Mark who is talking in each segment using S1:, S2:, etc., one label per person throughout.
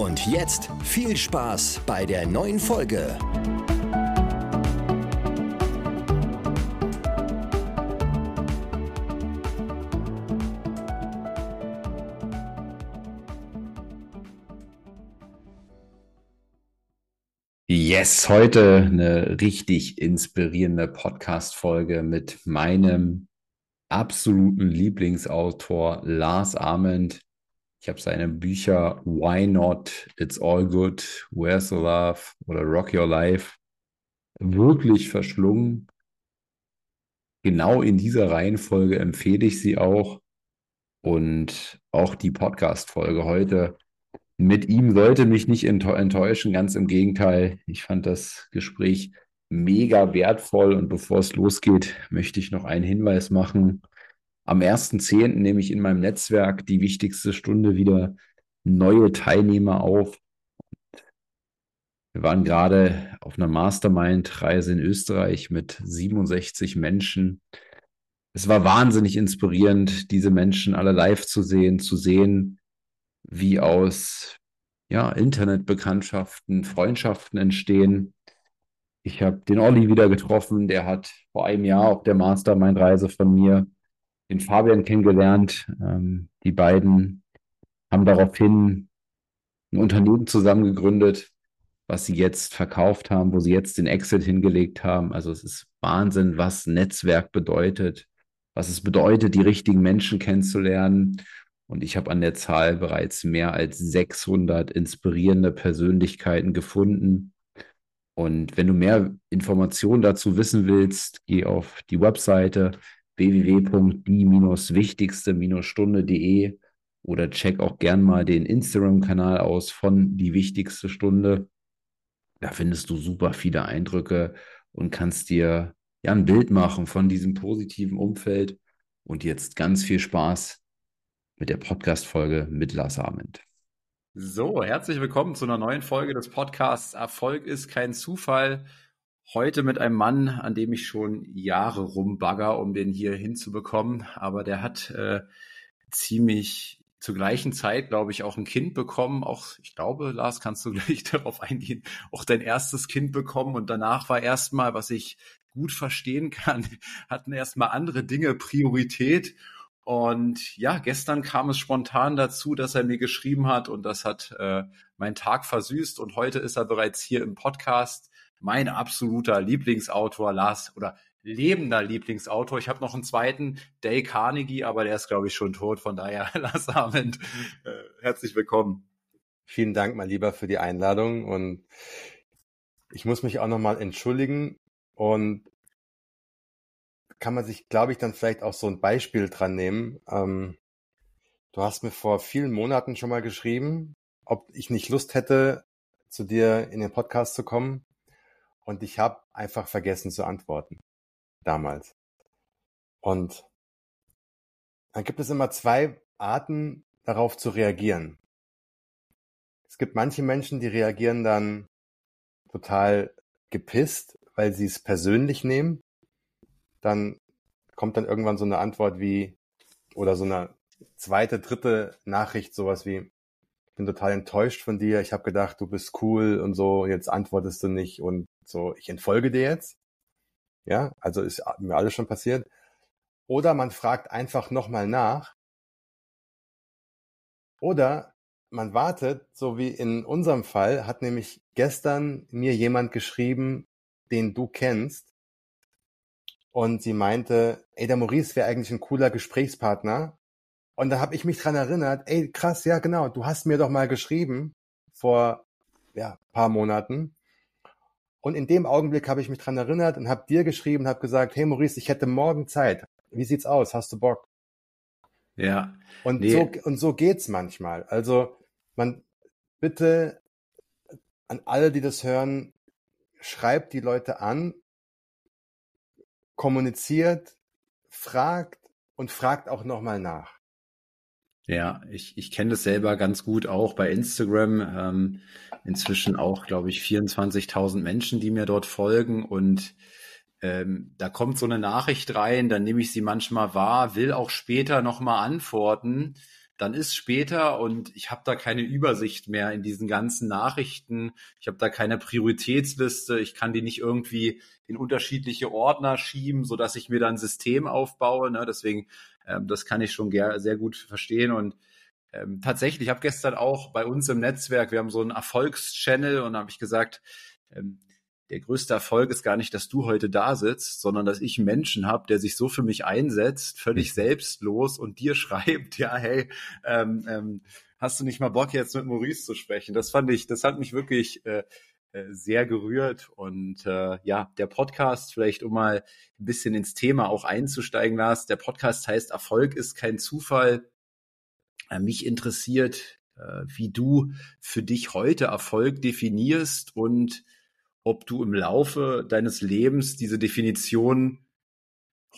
S1: Und jetzt viel Spaß bei der neuen Folge.
S2: Yes, heute eine richtig inspirierende Podcast-Folge mit meinem absoluten Lieblingsautor Lars Ament. Ich habe seine Bücher Why Not, It's All Good, Where's the Love oder Rock Your Life wirklich verschlungen. Genau in dieser Reihenfolge empfehle ich sie auch. Und auch die Podcast-Folge heute mit ihm sollte mich nicht enttäuschen. Ganz im Gegenteil. Ich fand das Gespräch mega wertvoll. Und bevor es losgeht, möchte ich noch einen Hinweis machen. Am 1.10. nehme ich in meinem Netzwerk die wichtigste Stunde wieder neue Teilnehmer auf. Wir waren gerade auf einer Mastermind-Reise in Österreich mit 67 Menschen. Es war wahnsinnig inspirierend, diese Menschen alle live zu sehen, zu sehen, wie aus ja, Internetbekanntschaften, Freundschaften entstehen. Ich habe den Olli wieder getroffen, der hat vor einem Jahr auf der Mastermind-Reise von mir den Fabian kennengelernt. Ähm, die beiden haben daraufhin ein Unternehmen zusammengegründet, was sie jetzt verkauft haben, wo sie jetzt den Exit hingelegt haben. Also es ist Wahnsinn, was Netzwerk bedeutet, was es bedeutet, die richtigen Menschen kennenzulernen. Und ich habe an der Zahl bereits mehr als 600 inspirierende Persönlichkeiten gefunden. Und wenn du mehr Informationen dazu wissen willst, geh auf die Webseite www.die-wichtigste-stunde.de oder check auch gern mal den Instagram-Kanal aus von Die Wichtigste Stunde. Da findest du super viele Eindrücke und kannst dir ja ein Bild machen von diesem positiven Umfeld. Und jetzt ganz viel Spaß mit der Podcast-Folge mit Lars Ament.
S3: So, herzlich willkommen zu einer neuen Folge des Podcasts Erfolg ist kein Zufall. Heute mit einem Mann, an dem ich schon Jahre rumbagger, um den hier hinzubekommen. Aber der hat äh, ziemlich zur gleichen Zeit, glaube ich, auch ein Kind bekommen. Auch, ich glaube, Lars, kannst du gleich darauf eingehen, auch dein erstes Kind bekommen. Und danach war erstmal, was ich gut verstehen kann, hatten erstmal andere Dinge Priorität. Und ja, gestern kam es spontan dazu, dass er mir geschrieben hat und das hat äh, meinen Tag versüßt. Und heute ist er bereits hier im Podcast mein absoluter Lieblingsautor, Lars, oder lebender Lieblingsautor. Ich habe noch einen zweiten, Dale Carnegie, aber der ist, glaube ich, schon tot. Von daher, Lars Arment, äh, herzlich willkommen.
S4: Vielen Dank, mein Lieber, für die Einladung. Und ich muss mich auch nochmal entschuldigen. Und kann man sich, glaube ich, dann vielleicht auch so ein Beispiel dran nehmen. Ähm, du hast mir vor vielen Monaten schon mal geschrieben, ob ich nicht Lust hätte, zu dir in den Podcast zu kommen. Und ich habe einfach vergessen zu antworten. Damals. Und dann gibt es immer zwei Arten, darauf zu reagieren. Es gibt manche Menschen, die reagieren dann total gepisst, weil sie es persönlich nehmen. Dann kommt dann irgendwann so eine Antwort wie, oder so eine zweite, dritte Nachricht, sowas wie, ich bin total enttäuscht von dir, ich habe gedacht, du bist cool und so, jetzt antwortest du nicht und so, ich entfolge dir jetzt. Ja, also ist mir alles schon passiert. Oder man fragt einfach nochmal nach. Oder man wartet, so wie in unserem Fall, hat nämlich gestern mir jemand geschrieben, den du kennst. Und sie meinte, ey, der Maurice wäre eigentlich ein cooler Gesprächspartner. Und da habe ich mich dran erinnert, ey, krass, ja genau, du hast mir doch mal geschrieben vor ja, paar Monaten. Und in dem Augenblick habe ich mich dran erinnert und habe dir geschrieben und habe gesagt, hey Maurice, ich hätte morgen Zeit. Wie sieht's aus? Hast du Bock?
S3: Ja.
S4: Und nee. so und so geht's manchmal. Also man bitte an alle, die das hören, schreibt die Leute an, kommuniziert, fragt und fragt auch nochmal nach.
S2: Ja, ich, ich kenne das selber ganz gut auch bei Instagram. Ähm, inzwischen auch, glaube ich, 24.000 Menschen, die mir dort folgen und ähm, da kommt so eine Nachricht rein, dann nehme ich sie manchmal wahr, will auch später nochmal antworten dann ist später und ich habe da keine Übersicht mehr in diesen ganzen Nachrichten. Ich habe da keine Prioritätsliste. Ich kann die nicht irgendwie in unterschiedliche Ordner schieben, so dass ich mir dann ein System aufbaue. Ne? Deswegen, ähm, das kann ich schon sehr gut verstehen und ähm, tatsächlich, ich habe gestern auch bei uns im Netzwerk, wir haben so einen Erfolgschannel und habe ich gesagt, ähm, der größte Erfolg ist gar nicht, dass du heute da sitzt, sondern dass ich einen Menschen habe, der sich so für mich einsetzt, völlig selbstlos und dir schreibt, ja, hey, ähm, ähm, hast du nicht mal Bock jetzt mit Maurice zu sprechen? Das fand ich, das hat mich wirklich äh, äh, sehr gerührt und äh, ja, der Podcast vielleicht, um mal ein bisschen ins Thema auch einzusteigen, Lars, der Podcast heißt Erfolg ist kein Zufall. Äh, mich interessiert, äh, wie du für dich heute Erfolg definierst und ob du im Laufe deines Lebens diese Definition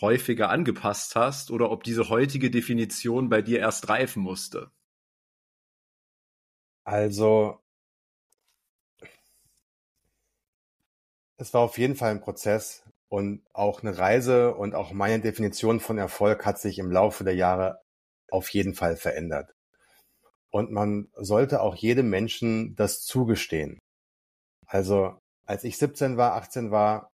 S2: häufiger angepasst hast oder ob diese heutige Definition bei dir erst reifen musste.
S4: Also, es war auf jeden Fall ein Prozess und auch eine Reise und auch meine Definition von Erfolg hat sich im Laufe der Jahre auf jeden Fall verändert. Und man sollte auch jedem Menschen das zugestehen. Also als ich 17 war, 18 war,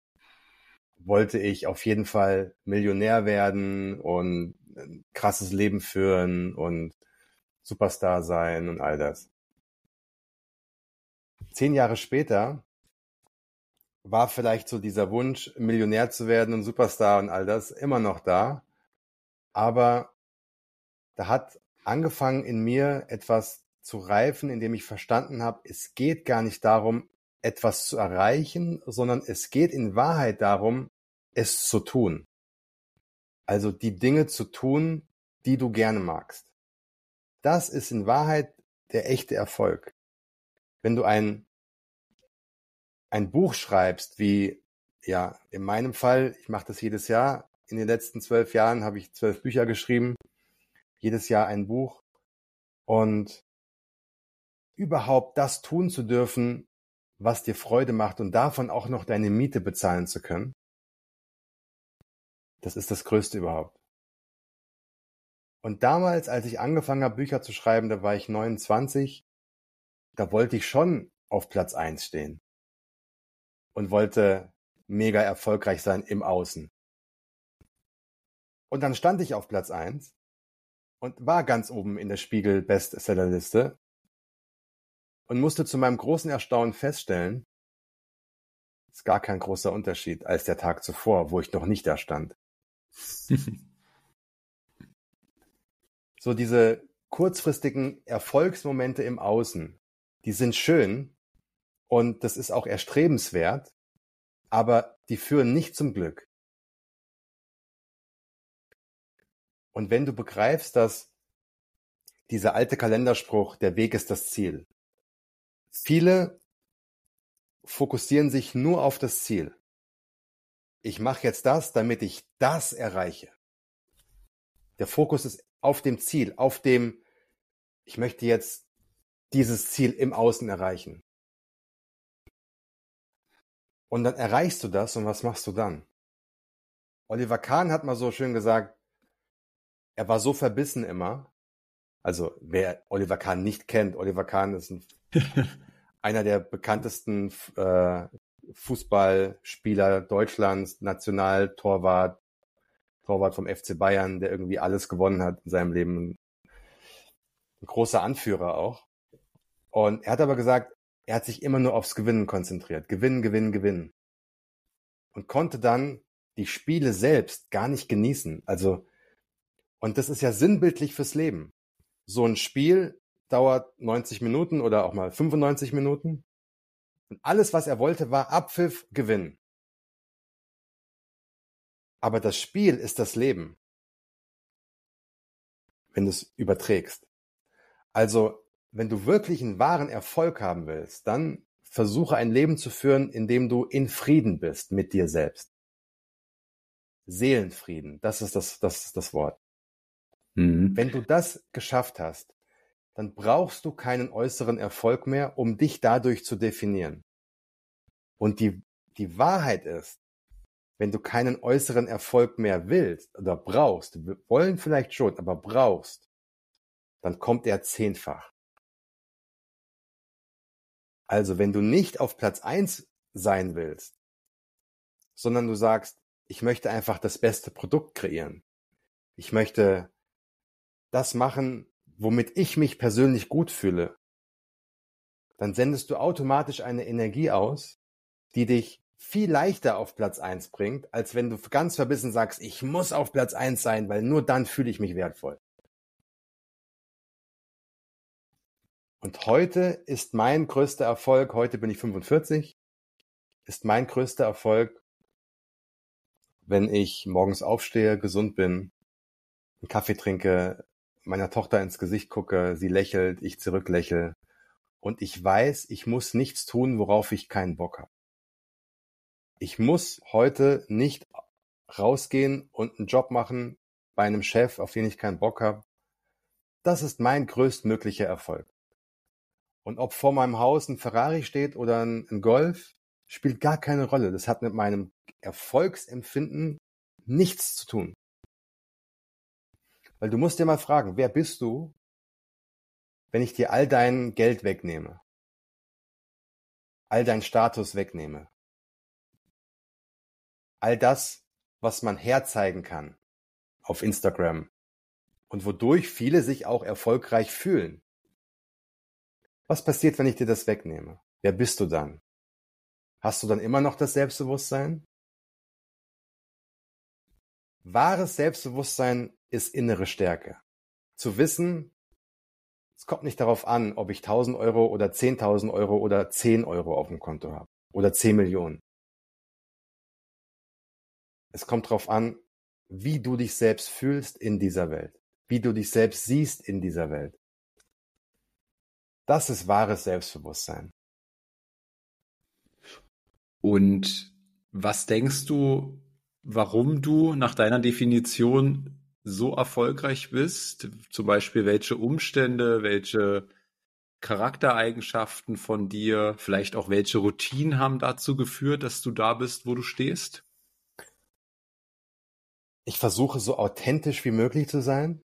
S4: wollte ich auf jeden Fall Millionär werden und ein krasses Leben führen und Superstar sein und all das. Zehn Jahre später war vielleicht so dieser Wunsch, Millionär zu werden und Superstar und all das immer noch da. Aber da hat angefangen in mir etwas zu reifen, indem ich verstanden habe, es geht gar nicht darum, etwas zu erreichen, sondern es geht in Wahrheit darum, es zu tun. Also die Dinge zu tun, die du gerne magst. Das ist in Wahrheit der echte Erfolg. Wenn du ein, ein Buch schreibst, wie, ja, in meinem Fall, ich mache das jedes Jahr, in den letzten zwölf Jahren habe ich zwölf Bücher geschrieben, jedes Jahr ein Buch und überhaupt das tun zu dürfen, was dir Freude macht und davon auch noch deine Miete bezahlen zu können, das ist das Größte überhaupt. Und damals, als ich angefangen habe, Bücher zu schreiben, da war ich 29, da wollte ich schon auf Platz eins stehen und wollte mega erfolgreich sein im Außen. Und dann stand ich auf Platz eins und war ganz oben in der Spiegel Bestsellerliste und musste zu meinem großen Erstaunen feststellen, ist gar kein großer Unterschied als der Tag zuvor, wo ich noch nicht da stand. so diese kurzfristigen Erfolgsmomente im Außen, die sind schön und das ist auch erstrebenswert, aber die führen nicht zum Glück. Und wenn du begreifst, dass dieser alte Kalenderspruch, der Weg ist das Ziel, Viele fokussieren sich nur auf das Ziel. Ich mache jetzt das, damit ich das erreiche. Der Fokus ist auf dem Ziel, auf dem, ich möchte jetzt dieses Ziel im Außen erreichen. Und dann erreichst du das und was machst du dann? Oliver Kahn hat mal so schön gesagt, er war so verbissen immer. Also wer Oliver Kahn nicht kennt, Oliver Kahn ist ein einer der bekanntesten äh, Fußballspieler Deutschlands, Nationaltorwart, Torwart vom FC Bayern, der irgendwie alles gewonnen hat in seinem Leben. Ein großer Anführer auch. Und er hat aber gesagt, er hat sich immer nur aufs Gewinnen konzentriert. Gewinnen, gewinnen, gewinnen. Und konnte dann die Spiele selbst gar nicht genießen. Also, und das ist ja sinnbildlich fürs Leben. So ein Spiel dauert 90 Minuten oder auch mal 95 Minuten. Und alles, was er wollte, war Abpfiff, Gewinn. Aber das Spiel ist das Leben, wenn du es überträgst. Also, wenn du wirklich einen wahren Erfolg haben willst, dann versuche ein Leben zu führen, in dem du in Frieden bist mit dir selbst. Seelenfrieden, das ist das, das, ist das Wort. Mhm. Wenn du das geschafft hast, dann brauchst du keinen äußeren Erfolg mehr, um dich dadurch zu definieren. Und die, die Wahrheit ist, wenn du keinen äußeren Erfolg mehr willst oder brauchst, wollen vielleicht schon, aber brauchst, dann kommt er zehnfach. Also wenn du nicht auf Platz eins sein willst, sondern du sagst, ich möchte einfach das beste Produkt kreieren. Ich möchte das machen, womit ich mich persönlich gut fühle. Dann sendest du automatisch eine Energie aus, die dich viel leichter auf Platz eins bringt, als wenn du ganz verbissen sagst, ich muss auf Platz eins sein, weil nur dann fühle ich mich wertvoll. Und heute ist mein größter Erfolg, heute bin ich 45, ist mein größter Erfolg, wenn ich morgens aufstehe, gesund bin, einen Kaffee trinke, meiner Tochter ins Gesicht gucke, sie lächelt, ich zurücklächle und ich weiß, ich muss nichts tun, worauf ich keinen Bock habe. Ich muss heute nicht rausgehen und einen Job machen bei einem Chef, auf den ich keinen Bock habe. Das ist mein größtmöglicher Erfolg. Und ob vor meinem Haus ein Ferrari steht oder ein, Golf, spielt gar keine Rolle. Das hat mit meinem Erfolgsempfinden nichts zu tun. Weil du musst dir mal fragen, wer bist du, wenn ich dir all dein Geld wegnehme? All dein Status wegnehme? All das, was man herzeigen kann auf Instagram und wodurch viele sich auch erfolgreich fühlen. Was passiert, wenn ich dir das wegnehme? Wer bist du dann? Hast du dann immer noch das Selbstbewusstsein? Wahres Selbstbewusstsein ist innere Stärke. Zu wissen, es kommt nicht darauf an, ob ich 1000 Euro oder 10.000 Euro oder 10 Euro auf dem Konto habe oder 10 Millionen. Es kommt darauf an, wie du dich selbst fühlst in dieser Welt, wie du dich selbst siehst in dieser Welt. Das ist wahres Selbstbewusstsein.
S2: Und was denkst du, warum du nach deiner Definition so erfolgreich bist? Zum Beispiel welche Umstände, welche Charaktereigenschaften von dir, vielleicht auch welche Routinen haben dazu geführt, dass du da bist, wo du stehst?
S4: Ich versuche so authentisch wie möglich zu sein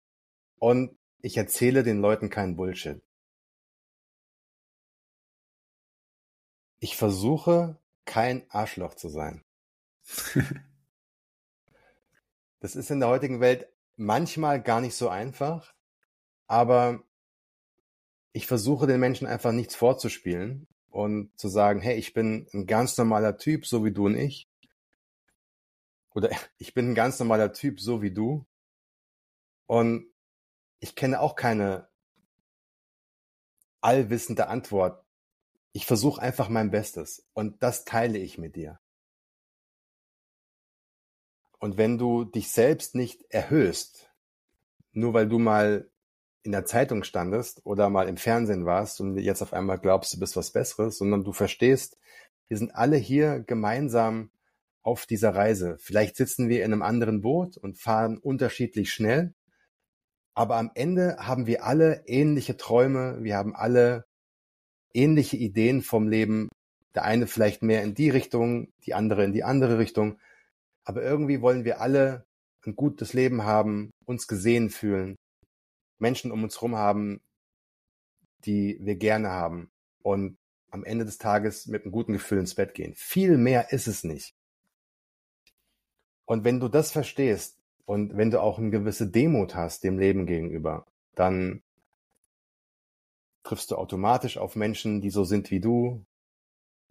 S4: und ich erzähle den Leuten keinen Bullshit. Ich versuche, kein Arschloch zu sein. das ist in der heutigen Welt manchmal gar nicht so einfach, aber ich versuche den Menschen einfach nichts vorzuspielen und zu sagen, hey, ich bin ein ganz normaler Typ, so wie du und ich. Oder ich bin ein ganz normaler Typ, so wie du. Und ich kenne auch keine allwissende Antwort ich versuche einfach mein Bestes und das teile ich mit dir. Und wenn du dich selbst nicht erhöhst, nur weil du mal in der Zeitung standest oder mal im Fernsehen warst und jetzt auf einmal glaubst, du bist was Besseres, sondern du verstehst, wir sind alle hier gemeinsam auf dieser Reise. Vielleicht sitzen wir in einem anderen Boot und fahren unterschiedlich schnell, aber am Ende haben wir alle ähnliche Träume, wir haben alle ähnliche Ideen vom Leben. Der eine vielleicht mehr in die Richtung, die andere in die andere Richtung. Aber irgendwie wollen wir alle ein gutes Leben haben, uns gesehen fühlen, Menschen um uns herum haben, die wir gerne haben und am Ende des Tages mit einem guten Gefühl ins Bett gehen. Viel mehr ist es nicht. Und wenn du das verstehst und wenn du auch eine gewisse Demut hast dem Leben gegenüber, dann triffst du automatisch auf Menschen, die so sind wie du.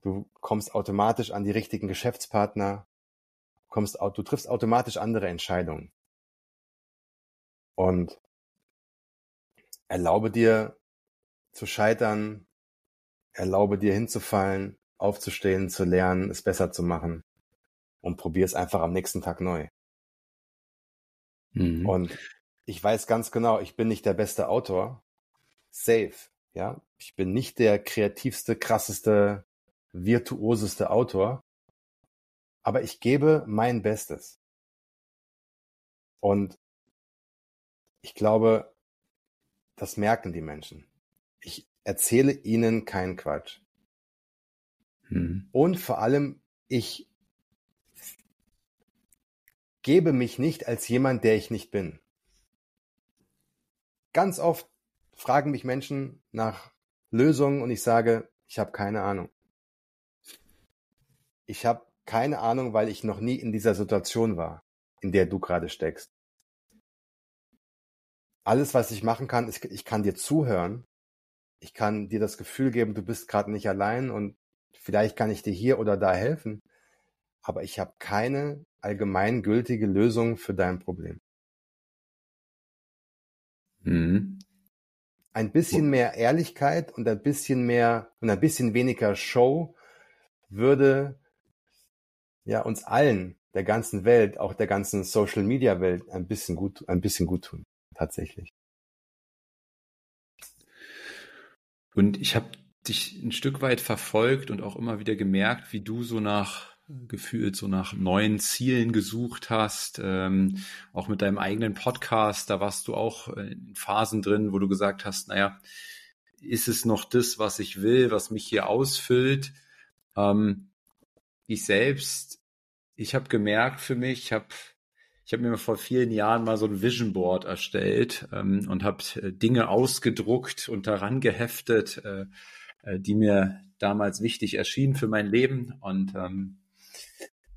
S4: Du kommst automatisch an die richtigen Geschäftspartner. Kommst, du triffst automatisch andere Entscheidungen. Und erlaube dir zu scheitern, erlaube dir hinzufallen, aufzustehen, zu lernen, es besser zu machen und probier es einfach am nächsten Tag neu. Mhm. Und ich weiß ganz genau, ich bin nicht der beste Autor. Safe. Ja, ich bin nicht der kreativste, krasseste virtuoseste Autor, aber ich gebe mein Bestes. Und ich glaube, das merken die Menschen. Ich erzähle ihnen keinen Quatsch. Hm. Und vor allem, ich gebe mich nicht als jemand, der ich nicht bin. Ganz oft fragen mich Menschen nach Lösungen und ich sage, ich habe keine Ahnung. Ich habe keine Ahnung, weil ich noch nie in dieser Situation war, in der du gerade steckst. Alles, was ich machen kann, ist, ich kann dir zuhören. Ich kann dir das Gefühl geben, du bist gerade nicht allein und vielleicht kann ich dir hier oder da helfen. Aber ich habe keine allgemeingültige Lösung für dein Problem. Mhm. Ein bisschen mehr Ehrlichkeit und ein bisschen mehr und ein bisschen weniger Show würde ja uns allen der ganzen Welt, auch der ganzen Social Media Welt ein bisschen gut, ein bisschen gut tun, tatsächlich.
S2: Und ich habe dich ein Stück weit verfolgt und auch immer wieder gemerkt, wie du so nach gefühlt so nach neuen Zielen gesucht hast, ähm, auch mit deinem eigenen Podcast, da warst du auch in Phasen drin, wo du gesagt hast, naja, ist es noch das, was ich will, was mich hier ausfüllt? Ähm, ich selbst, ich habe gemerkt für mich, ich habe ich habe mir vor vielen Jahren mal so ein Vision Board erstellt ähm, und habe äh, Dinge ausgedruckt und daran geheftet, äh, äh, die mir damals wichtig erschienen für mein Leben und ähm,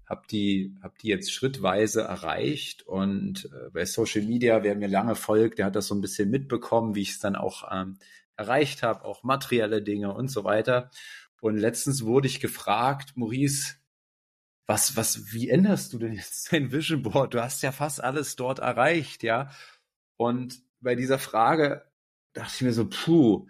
S2: habe die, hab die jetzt schrittweise erreicht und äh, bei Social Media, wer mir lange folgt, der hat das so ein bisschen mitbekommen, wie ich es dann auch ähm, erreicht habe, auch materielle Dinge und so weiter. Und letztens wurde ich gefragt, Maurice, was, was, wie änderst du denn jetzt dein Vision Board? Du hast ja fast alles dort erreicht, ja. Und bei dieser Frage dachte ich mir so, puh,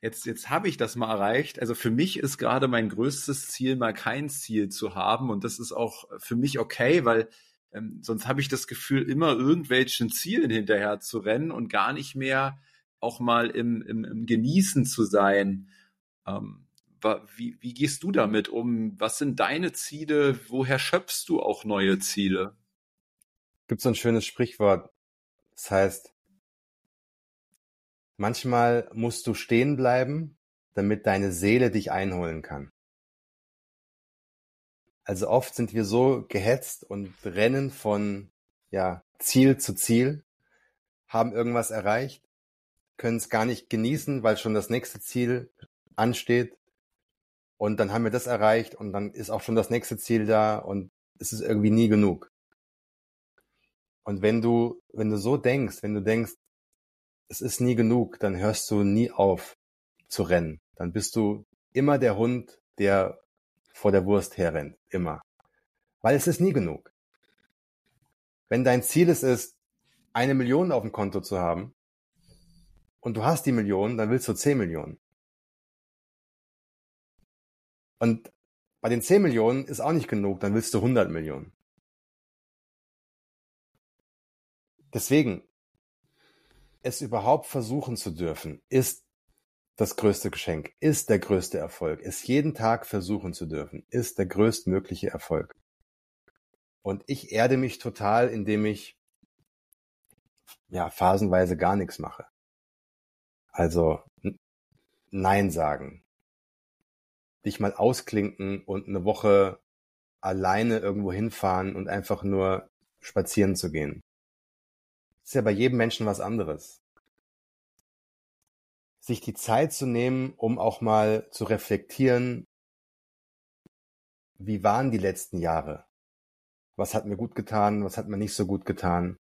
S2: jetzt, jetzt habe ich das mal erreicht. Also für mich ist gerade mein größtes Ziel, mal kein Ziel zu haben. Und das ist auch für mich okay, weil ähm, sonst habe ich das Gefühl, immer irgendwelchen Zielen hinterher zu rennen und gar nicht mehr auch mal im, im, im Genießen zu sein. Ähm, wie, wie gehst du damit um? Was sind deine Ziele? Woher schöpfst du auch neue Ziele?
S4: Gibt so ein schönes Sprichwort. Das heißt, Manchmal musst du stehen bleiben, damit deine Seele dich einholen kann. Also oft sind wir so gehetzt und rennen von ja, Ziel zu Ziel, haben irgendwas erreicht, können es gar nicht genießen, weil schon das nächste Ziel ansteht. Und dann haben wir das erreicht und dann ist auch schon das nächste Ziel da und es ist irgendwie nie genug. Und wenn du, wenn du so denkst, wenn du denkst, es ist nie genug, dann hörst du nie auf zu rennen. Dann bist du immer der Hund, der vor der Wurst herrennt. Immer. Weil es ist nie genug. Wenn dein Ziel es ist, eine Million auf dem Konto zu haben und du hast die Million, dann willst du zehn Millionen. Und bei den zehn Millionen ist auch nicht genug, dann willst du 100 Millionen. Deswegen, es überhaupt versuchen zu dürfen, ist das größte Geschenk, ist der größte Erfolg. Es jeden Tag versuchen zu dürfen, ist der größtmögliche Erfolg. Und ich erde mich total, indem ich ja phasenweise gar nichts mache. Also Nein sagen. Dich mal ausklinken und eine Woche alleine irgendwo hinfahren und einfach nur spazieren zu gehen ist ja bei jedem Menschen was anderes. Sich die Zeit zu nehmen, um auch mal zu reflektieren, wie waren die letzten Jahre? Was hat mir gut getan? Was hat mir nicht so gut getan?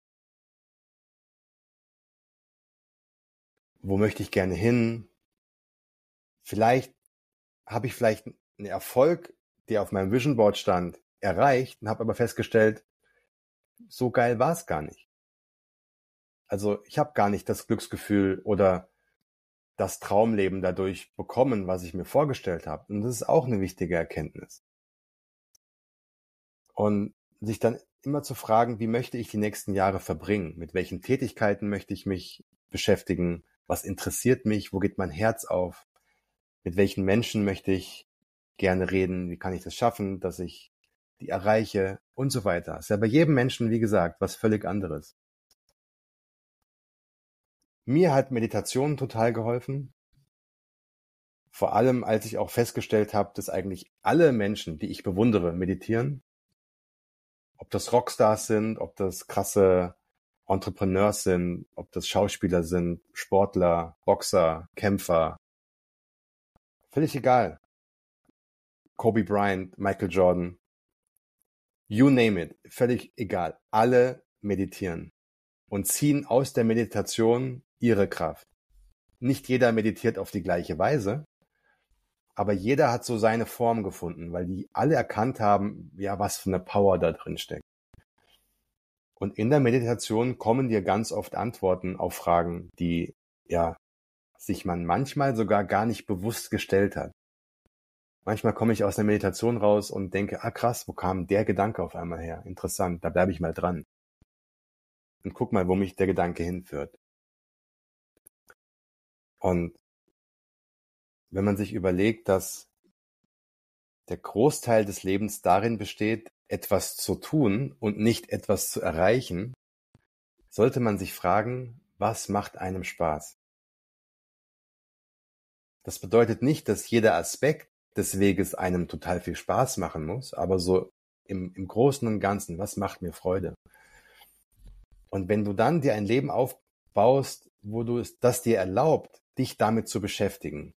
S4: Wo möchte ich gerne hin? Vielleicht habe ich vielleicht einen Erfolg, der auf meinem Vision Board stand, erreicht und habe aber festgestellt, so geil war es gar nicht. Also ich habe gar nicht das Glücksgefühl oder das Traumleben dadurch bekommen, was ich mir vorgestellt habe. Und das ist auch eine wichtige Erkenntnis. Und sich dann immer zu fragen, wie möchte ich die nächsten Jahre verbringen? Mit welchen Tätigkeiten möchte ich mich beschäftigen? Was interessiert mich? Wo geht mein Herz auf? Mit welchen Menschen möchte ich gerne reden, wie kann ich das schaffen, dass ich die erreiche und so weiter. Ist ja bei jedem Menschen, wie gesagt, was völlig anderes. Mir hat Meditation total geholfen. Vor allem, als ich auch festgestellt habe, dass eigentlich alle Menschen, die ich bewundere, meditieren. Ob das Rockstars sind, ob das krasse Entrepreneurs sind, ob das Schauspieler sind, Sportler, Boxer, Kämpfer. Völlig egal. Kobe Bryant, Michael Jordan. You name it. Völlig egal. Alle meditieren und ziehen aus der Meditation ihre Kraft. Nicht jeder meditiert auf die gleiche Weise, aber jeder hat so seine Form gefunden, weil die alle erkannt haben, ja, was für eine Power da drin steckt. Und in der Meditation kommen dir ganz oft Antworten auf Fragen, die ja sich man manchmal sogar gar nicht bewusst gestellt hat. Manchmal komme ich aus der Meditation raus und denke, ah krass, wo kam der Gedanke auf einmal her? Interessant, da bleibe ich mal dran. Und guck mal, wo mich der Gedanke hinführt. Und wenn man sich überlegt, dass der Großteil des Lebens darin besteht, etwas zu tun und nicht etwas zu erreichen, sollte man sich fragen, was macht einem Spaß? Das bedeutet nicht, dass jeder Aspekt des Weges einem total viel Spaß machen muss, aber so im, im Großen und Ganzen, was macht mir Freude? Und wenn du dann dir ein Leben aufbaust, wo du es, das dir erlaubt, dich damit zu beschäftigen,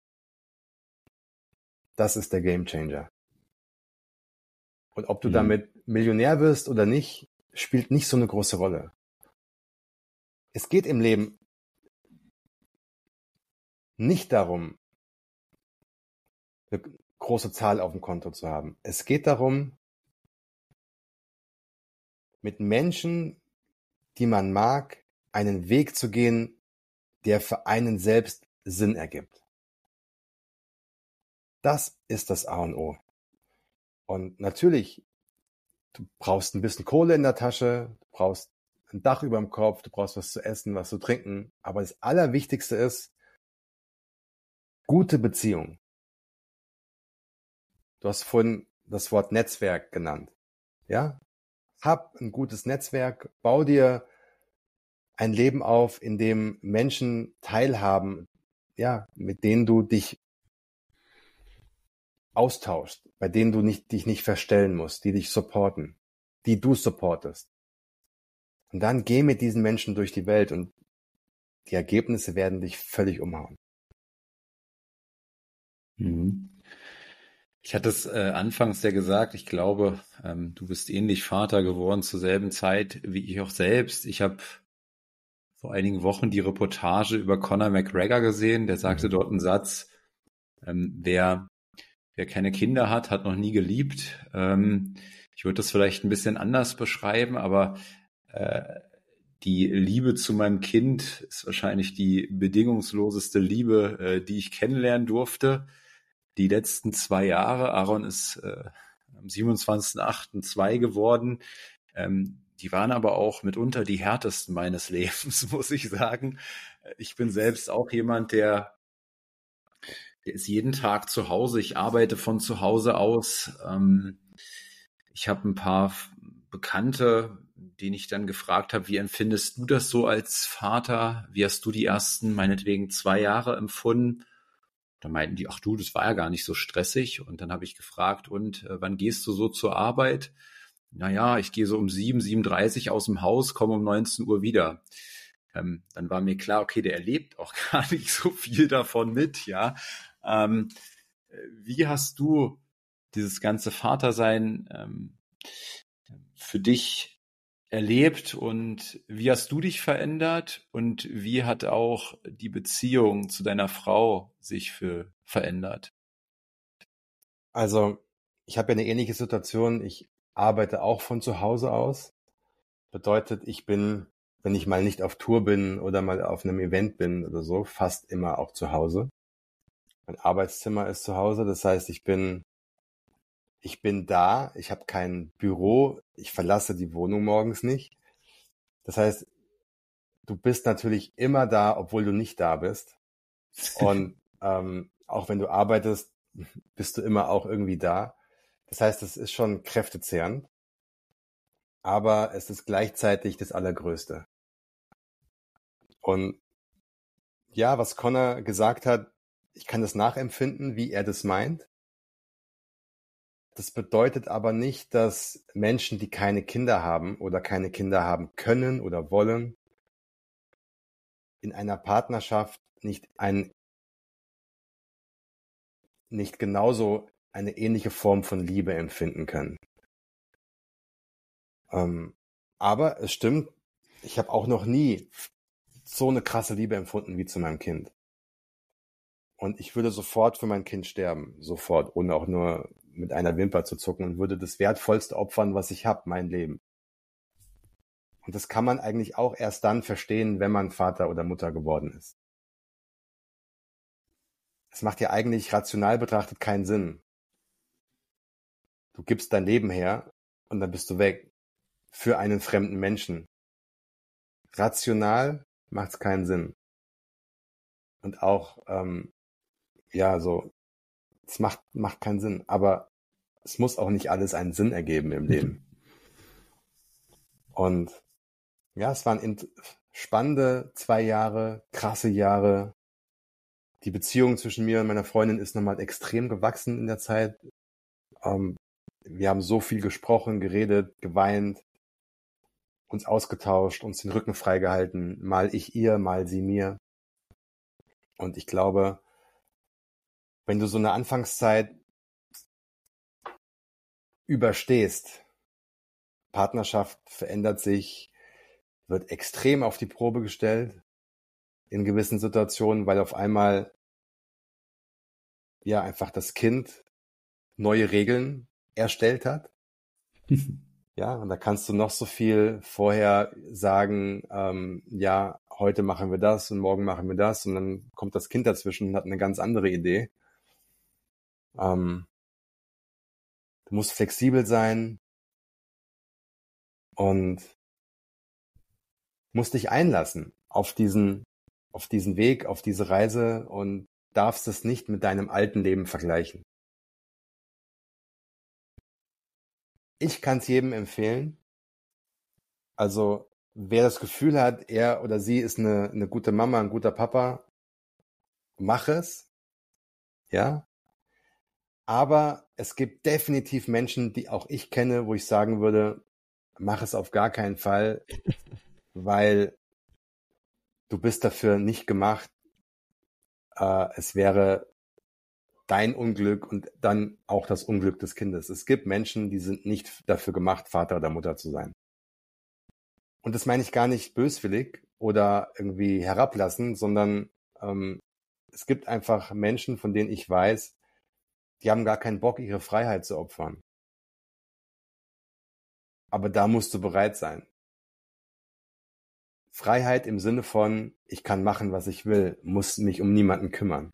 S4: das ist der Gamechanger. Und ob du mhm. damit Millionär wirst oder nicht, spielt nicht so eine große Rolle. Es geht im Leben nicht darum, eine große Zahl auf dem Konto zu haben. Es geht darum, mit Menschen, die man mag, einen Weg zu gehen, der für einen selbst Sinn ergibt. Das ist das A und O. Und natürlich, du brauchst ein bisschen Kohle in der Tasche, du brauchst ein Dach über dem Kopf, du brauchst was zu essen, was zu trinken. Aber das Allerwichtigste ist gute Beziehung. Du hast vorhin das Wort Netzwerk genannt. Ja? Hab ein gutes Netzwerk, bau dir ein Leben auf, in dem Menschen teilhaben, ja, mit denen du dich austauschst, bei denen du nicht, dich nicht verstellen musst, die dich supporten, die du supportest. Und dann geh mit diesen Menschen durch die Welt und die Ergebnisse werden dich völlig umhauen.
S2: Mhm. Ich hatte es äh, anfangs ja gesagt, ich glaube, ähm, du bist ähnlich Vater geworden zur selben Zeit wie ich auch selbst. Ich habe vor einigen Wochen die Reportage über Conor McGregor gesehen. Der sagte mhm. dort einen Satz, ähm, wer, wer keine Kinder hat, hat noch nie geliebt. Ähm, ich würde das vielleicht ein bisschen anders beschreiben, aber äh, die Liebe zu meinem Kind ist wahrscheinlich die bedingungsloseste Liebe, äh, die ich kennenlernen durfte. Die letzten zwei Jahre, Aaron ist äh, am 27.08. zwei geworden. Ähm, die waren aber auch mitunter die härtesten meines Lebens, muss ich sagen. Ich bin selbst auch jemand, der, der ist jeden Tag zu Hause. Ich arbeite von zu Hause aus. Ähm, ich habe ein paar Bekannte, denen ich dann gefragt habe, wie empfindest du das so als Vater? Wie hast du die ersten, meinetwegen, zwei Jahre empfunden? Da meinten die, ach du, das war ja gar nicht so stressig. Und dann habe ich gefragt, und äh, wann gehst du so zur Arbeit? naja, ich gehe so um 7, 7.30 aus dem Haus, komme um 19 Uhr wieder. Ähm, dann war mir klar, okay, der erlebt auch gar nicht so viel davon mit, ja. Ähm, wie hast du dieses ganze Vatersein ähm, für dich erlebt und wie hast du dich verändert und wie hat auch die Beziehung zu deiner Frau sich für verändert?
S4: Also, ich habe ja eine ähnliche Situation. Ich arbeite auch von zu Hause aus. Bedeutet, ich bin, wenn ich mal nicht auf Tour bin oder mal auf einem Event bin oder so, fast immer auch zu Hause. Mein Arbeitszimmer ist zu Hause, das heißt, ich bin ich bin da, ich habe kein Büro, ich verlasse die Wohnung morgens nicht. Das heißt, du bist natürlich immer da, obwohl du nicht da bist. Und ähm, auch wenn du arbeitest, bist du immer auch irgendwie da. Das heißt, es ist schon kräftezehrend, aber es ist gleichzeitig das Allergrößte. Und ja, was Connor gesagt hat, ich kann das nachempfinden, wie er das meint. Das bedeutet aber nicht, dass Menschen, die keine Kinder haben oder keine Kinder haben können oder wollen, in einer Partnerschaft nicht ein nicht genauso eine ähnliche Form von Liebe empfinden können. Ähm, aber es stimmt, ich habe auch noch nie so eine krasse Liebe empfunden wie zu meinem Kind. Und ich würde sofort für mein Kind sterben, sofort, ohne auch nur mit einer Wimper zu zucken und würde das Wertvollste opfern, was ich habe, mein Leben. Und das kann man eigentlich auch erst dann verstehen, wenn man Vater oder Mutter geworden ist. Es macht ja eigentlich rational betrachtet keinen Sinn. Du gibst dein Leben her und dann bist du weg für einen fremden Menschen. Rational macht es keinen Sinn. Und auch, ähm, ja, so, es macht, macht keinen Sinn. Aber es muss auch nicht alles einen Sinn ergeben im Leben. Und ja, es waren spannende zwei Jahre, krasse Jahre. Die Beziehung zwischen mir und meiner Freundin ist nochmal extrem gewachsen in der Zeit. Ähm, wir haben so viel gesprochen, geredet, geweint, uns ausgetauscht, uns den Rücken freigehalten, mal ich ihr, mal sie mir. Und ich glaube, wenn du so eine Anfangszeit überstehst, Partnerschaft verändert sich, wird extrem auf die Probe gestellt in gewissen Situationen, weil auf einmal ja einfach das Kind neue Regeln erstellt hat. Ja, und da kannst du noch so viel vorher sagen, ähm, ja, heute machen wir das und morgen machen wir das und dann kommt das Kind dazwischen und hat eine ganz andere Idee. Ähm, du musst flexibel sein und musst dich einlassen auf diesen, auf diesen Weg, auf diese Reise und darfst es nicht mit deinem alten Leben vergleichen. Ich kann es jedem empfehlen. Also wer das Gefühl hat, er oder sie ist eine, eine gute Mama, ein guter Papa, mach es. Ja. Aber es gibt definitiv Menschen, die auch ich kenne, wo ich sagen würde, mach es auf gar keinen Fall, weil du bist dafür nicht gemacht. Äh, es wäre dein Unglück und dann auch das Unglück des Kindes. Es gibt Menschen, die sind nicht dafür gemacht, Vater oder Mutter zu sein. Und das meine ich gar nicht böswillig oder irgendwie herablassen, sondern ähm, es gibt einfach Menschen, von denen ich weiß, die haben gar keinen Bock, ihre Freiheit zu opfern. Aber da musst du bereit sein. Freiheit im Sinne von, ich kann machen, was ich will, muss mich um niemanden kümmern.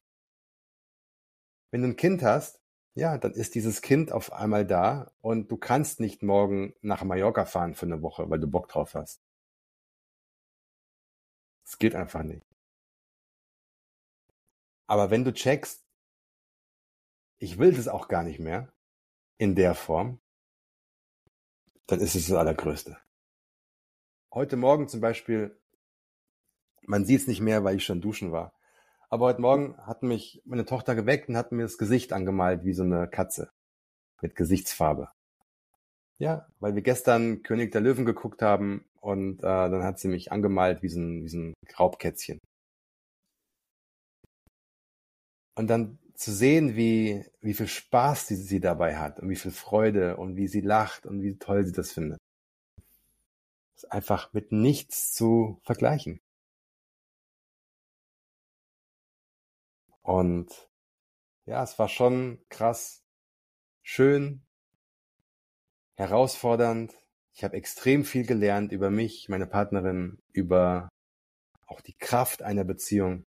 S4: Wenn du ein Kind hast, ja, dann ist dieses Kind auf einmal da und du kannst nicht morgen nach Mallorca fahren für eine Woche, weil du Bock drauf hast. Es geht einfach nicht. Aber wenn du checkst, ich will das auch gar nicht mehr in der Form, dann ist es das Allergrößte. Heute Morgen zum Beispiel, man sieht es nicht mehr, weil ich schon duschen war. Aber heute Morgen hat mich meine Tochter geweckt und hat mir das Gesicht angemalt wie so eine Katze mit Gesichtsfarbe. Ja, weil wir gestern König der Löwen geguckt haben und äh, dann hat sie mich angemalt wie so ein, wie so ein Raubkätzchen. Und dann zu sehen, wie, wie viel Spaß sie, sie dabei hat und wie viel Freude und wie sie lacht und wie toll sie das findet. Ist einfach mit nichts zu vergleichen. Und ja, es war schon krass, schön, herausfordernd. Ich habe extrem viel gelernt über mich, meine Partnerin, über auch die Kraft einer Beziehung.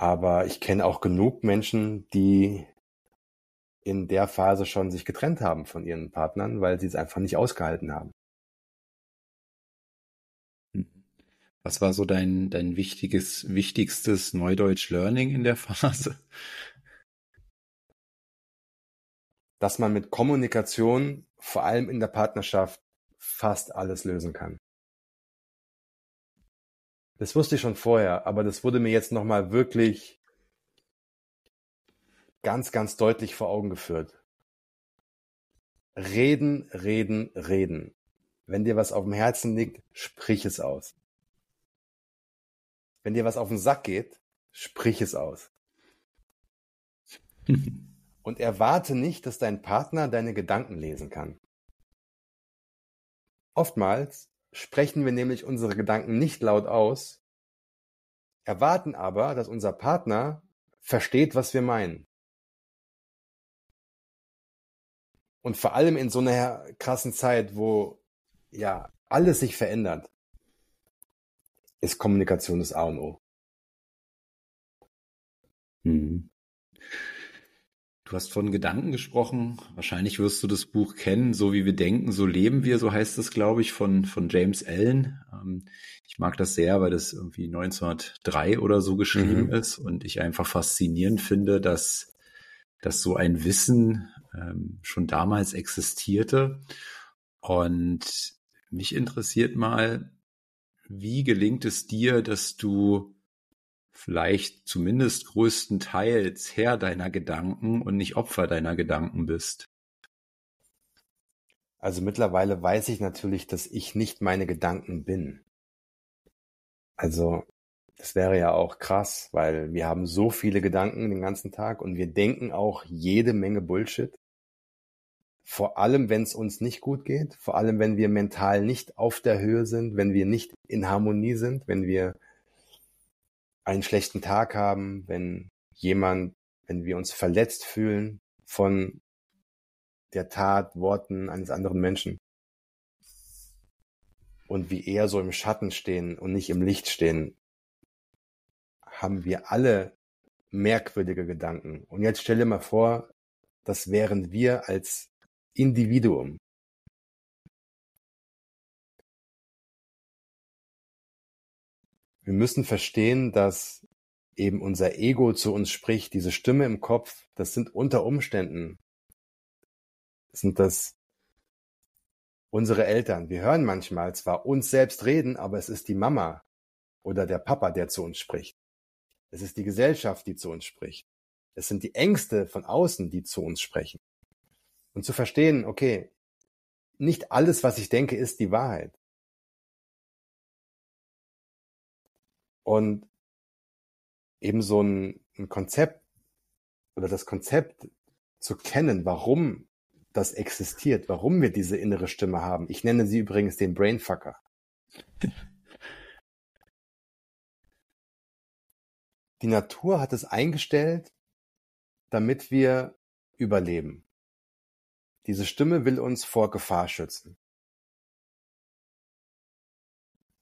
S4: Aber ich kenne auch genug Menschen, die in der Phase schon sich getrennt haben von ihren Partnern, weil sie es einfach nicht ausgehalten haben.
S2: Was war so dein, dein wichtiges, wichtigstes Neudeutsch Learning in der Phase?
S4: Dass man mit Kommunikation, vor allem in der Partnerschaft, fast alles lösen kann. Das wusste ich schon vorher, aber das wurde mir jetzt nochmal wirklich ganz, ganz deutlich vor Augen geführt. Reden, reden, reden. Wenn dir was auf dem Herzen liegt, sprich es aus. Wenn dir was auf den Sack geht, sprich es aus. Und erwarte nicht, dass dein Partner deine Gedanken lesen kann. Oftmals sprechen wir nämlich unsere Gedanken nicht laut aus, erwarten aber, dass unser Partner versteht, was wir meinen. Und vor allem in so einer krassen Zeit, wo ja alles sich verändert, ist Kommunikation das A und O.
S2: Mhm. Du hast von Gedanken gesprochen. Wahrscheinlich wirst du das Buch kennen. So wie wir denken, so leben wir. So heißt es, glaube ich, von, von James Allen. Ähm, ich mag das sehr, weil das irgendwie 1903 oder so geschrieben mhm. ist und ich einfach faszinierend finde, dass, dass so ein Wissen ähm, schon damals existierte. Und mich interessiert mal, wie gelingt es dir, dass du vielleicht zumindest größtenteils Herr deiner Gedanken und nicht Opfer deiner Gedanken bist?
S4: Also mittlerweile weiß ich natürlich, dass ich nicht meine Gedanken bin. Also das wäre ja auch krass, weil wir haben so viele Gedanken den ganzen Tag und wir denken auch jede Menge Bullshit. Vor allem, wenn es uns nicht gut geht, vor allem, wenn wir mental nicht auf der Höhe sind, wenn wir nicht in Harmonie sind, wenn wir einen schlechten Tag haben, wenn jemand, wenn wir uns verletzt fühlen von der Tat, Worten eines anderen Menschen und wie eher so im Schatten stehen und nicht im Licht stehen, haben wir alle merkwürdige Gedanken. Und jetzt stell dir mal vor, das wären wir als Individuum. Wir müssen verstehen, dass eben unser Ego zu uns spricht, diese Stimme im Kopf, das sind unter Umständen, sind das unsere Eltern. Wir hören manchmal zwar uns selbst reden, aber es ist die Mama oder der Papa, der zu uns spricht. Es ist die Gesellschaft, die zu uns spricht. Es sind die Ängste von außen, die zu uns sprechen und zu verstehen, okay, nicht alles, was ich denke, ist die Wahrheit. Und eben so ein, ein Konzept oder das Konzept zu kennen, warum das existiert, warum wir diese innere Stimme haben. Ich nenne sie übrigens den Brainfucker. Die Natur hat es eingestellt, damit wir überleben. Diese Stimme will uns vor Gefahr schützen.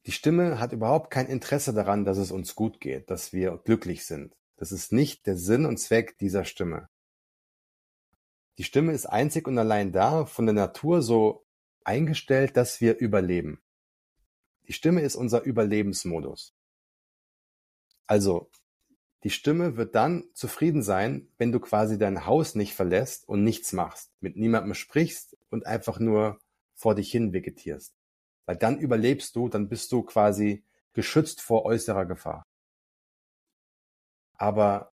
S4: Die Stimme hat überhaupt kein Interesse daran, dass es uns gut geht, dass wir glücklich sind. Das ist nicht der Sinn und Zweck dieser Stimme. Die Stimme ist einzig und allein da, von der Natur so eingestellt, dass wir überleben. Die Stimme ist unser Überlebensmodus. Also die Stimme wird dann zufrieden sein, wenn du quasi dein Haus nicht verlässt und nichts machst, mit niemandem sprichst und einfach nur vor dich hin vegetierst. Weil dann überlebst du, dann bist du quasi geschützt vor äußerer Gefahr. Aber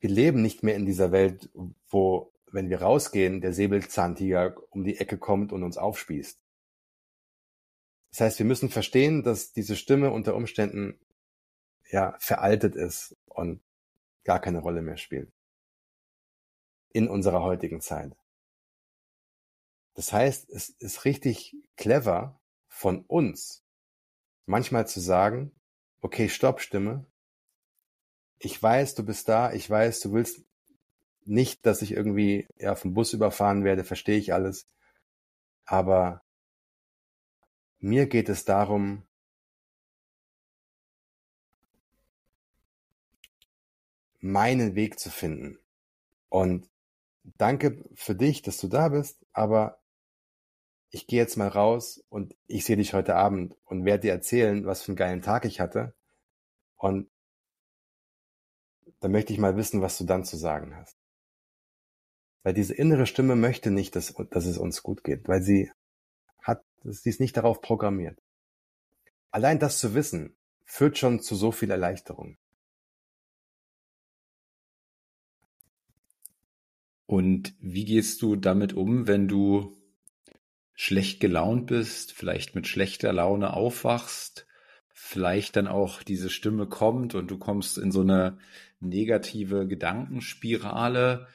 S4: wir leben nicht mehr in dieser Welt, wo, wenn wir rausgehen, der Säbelzahntiger um die Ecke kommt und uns aufspießt. Das heißt, wir müssen verstehen, dass diese Stimme unter Umständen ja, veraltet ist und gar keine Rolle mehr spielt. In unserer heutigen Zeit. Das heißt, es ist richtig clever von uns, manchmal zu sagen, okay, stopp, Stimme. Ich weiß, du bist da. Ich weiß, du willst nicht, dass ich irgendwie ja, vom Bus überfahren werde, verstehe ich alles. Aber mir geht es darum, meinen Weg zu finden. Und danke für dich, dass du da bist, aber ich gehe jetzt mal raus und ich sehe dich heute Abend und werde dir erzählen, was für einen geilen Tag ich hatte. Und dann möchte ich mal wissen, was du dann zu sagen hast. Weil diese innere Stimme möchte nicht, dass, dass es uns gut geht, weil sie hat, sie ist nicht darauf programmiert. Allein das zu wissen, führt schon zu so viel Erleichterung.
S2: Und wie gehst du damit um, wenn du schlecht gelaunt bist, vielleicht mit schlechter Laune aufwachst, vielleicht dann auch diese Stimme kommt und du kommst in so eine negative Gedankenspirale.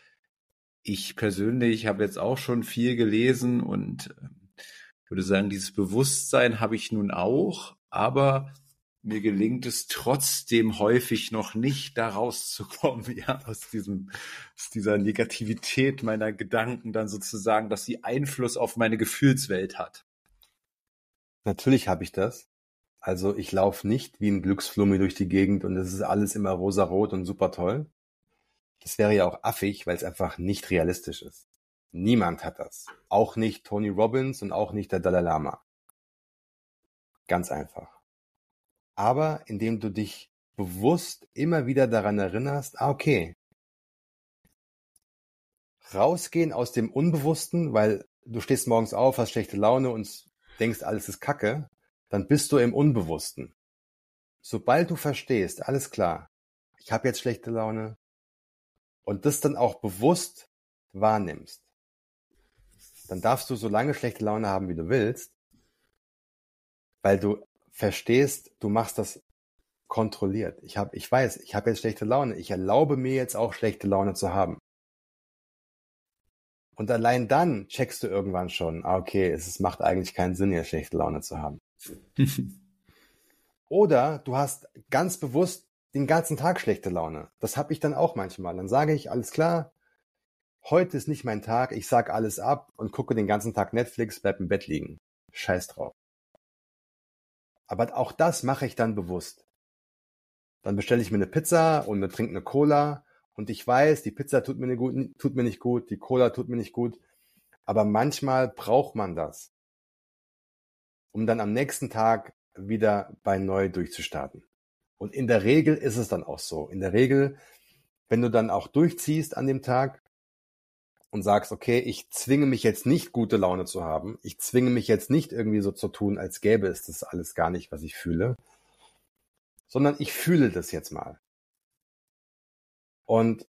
S2: Ich persönlich habe jetzt auch schon viel gelesen und ähm, würde sagen, dieses Bewusstsein habe ich nun auch, aber mir gelingt es trotzdem häufig noch nicht, da rauszukommen, ja, aus diesem, aus dieser Negativität meiner Gedanken dann sozusagen, dass sie Einfluss auf meine Gefühlswelt hat.
S4: Natürlich habe ich das. Also ich laufe nicht wie ein Glücksflummi durch die Gegend und es ist alles immer rosarot und super toll. Das wäre ja auch affig, weil es einfach nicht realistisch ist. Niemand hat das. Auch nicht Tony Robbins und auch nicht der Dalai Lama. Ganz einfach aber indem du dich bewusst immer wieder daran erinnerst, ah, okay, rausgehen aus dem Unbewussten, weil du stehst morgens auf, hast schlechte Laune und denkst, alles ist Kacke, dann bist du im Unbewussten. Sobald du verstehst, alles klar, ich habe jetzt schlechte Laune und das dann auch bewusst wahrnimmst, dann darfst du so lange schlechte Laune haben, wie du willst, weil du verstehst, du machst das kontrolliert. Ich habe, ich weiß, ich habe jetzt schlechte Laune. Ich erlaube mir jetzt auch schlechte Laune zu haben. Und allein dann checkst du irgendwann schon, ah, okay, es macht eigentlich keinen Sinn, hier schlechte Laune zu haben. Oder du hast ganz bewusst den ganzen Tag schlechte Laune. Das habe ich dann auch manchmal. Dann sage ich, alles klar, heute ist nicht mein Tag, ich sag alles ab und gucke den ganzen Tag Netflix, bleib im Bett liegen. Scheiß drauf. Aber auch das mache ich dann bewusst. Dann bestelle ich mir eine Pizza und trinke eine Cola und ich weiß, die Pizza tut mir, nicht gut, tut mir nicht gut, die Cola tut mir nicht gut. Aber manchmal braucht man das, um dann am nächsten Tag wieder bei neu durchzustarten. Und in der Regel ist es dann auch so. In der Regel, wenn du dann auch durchziehst an dem Tag, und sagst, okay, ich zwinge mich jetzt nicht gute Laune zu haben, ich zwinge mich jetzt nicht irgendwie so zu tun, als gäbe es das alles gar nicht, was ich fühle, sondern ich fühle das jetzt mal. Und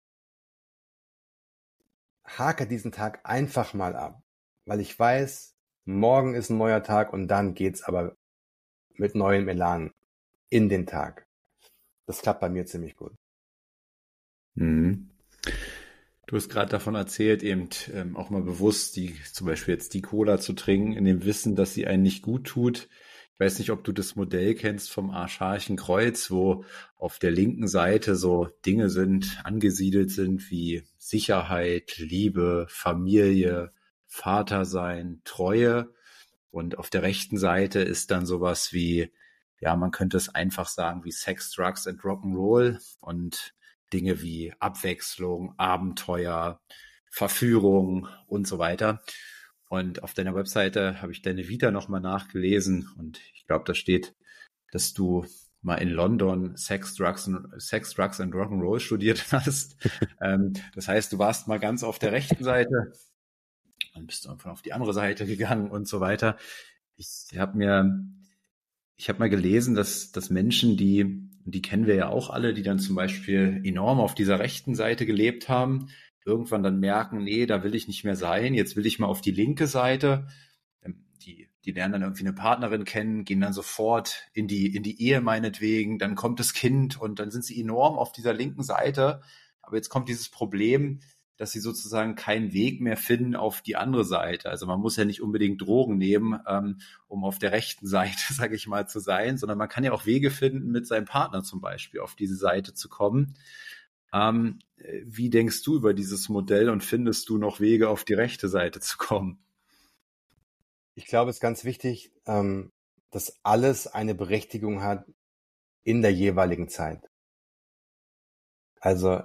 S4: hake diesen Tag einfach mal ab, weil ich weiß, morgen ist ein neuer Tag und dann geht's aber mit neuem Elan in den Tag. Das klappt bei mir ziemlich gut.
S2: Mhm. Du hast gerade davon erzählt, eben ähm, auch mal bewusst die, zum Beispiel jetzt die Cola zu trinken, in dem Wissen, dass sie einen nicht gut tut. Ich weiß nicht, ob du das Modell kennst vom Archarchen Kreuz, wo auf der linken Seite so Dinge sind, angesiedelt sind wie Sicherheit, Liebe, Familie, Vatersein, Treue. Und auf der rechten Seite ist dann sowas wie, ja, man könnte es einfach sagen wie Sex, Drugs and Rock'n'Roll. Und Dinge wie Abwechslung, Abenteuer, Verführung und so weiter. Und auf deiner Webseite habe ich deine Vita nochmal nachgelesen und ich glaube, da steht, dass du mal in London Sex, Drugs, und, Sex, Drugs and Rock'n'Roll studiert hast. ähm, das heißt, du warst mal ganz auf der rechten Seite und bist irgendwann auf die andere Seite gegangen und so weiter. Ich habe mir, ich habe mal gelesen, dass, dass Menschen, die und die kennen wir ja auch alle, die dann zum Beispiel enorm auf dieser rechten Seite gelebt haben, irgendwann dann merken, nee, da will ich nicht mehr sein, jetzt will ich mal auf die linke Seite. Ähm, die, die lernen dann irgendwie eine Partnerin kennen, gehen dann sofort in die, in die Ehe meinetwegen, dann kommt das Kind und dann sind sie enorm auf dieser linken Seite. Aber jetzt kommt dieses Problem, dass sie sozusagen keinen Weg mehr finden auf die andere Seite. Also man muss ja nicht unbedingt Drogen nehmen, ähm, um auf der rechten Seite, sage ich mal, zu sein, sondern man kann ja auch Wege finden, mit seinem Partner zum Beispiel auf diese Seite zu kommen. Ähm, wie denkst du über dieses Modell und findest du noch Wege, auf die rechte Seite zu kommen?
S4: Ich glaube, es ist ganz wichtig, ähm, dass alles eine Berechtigung hat in der jeweiligen Zeit. Also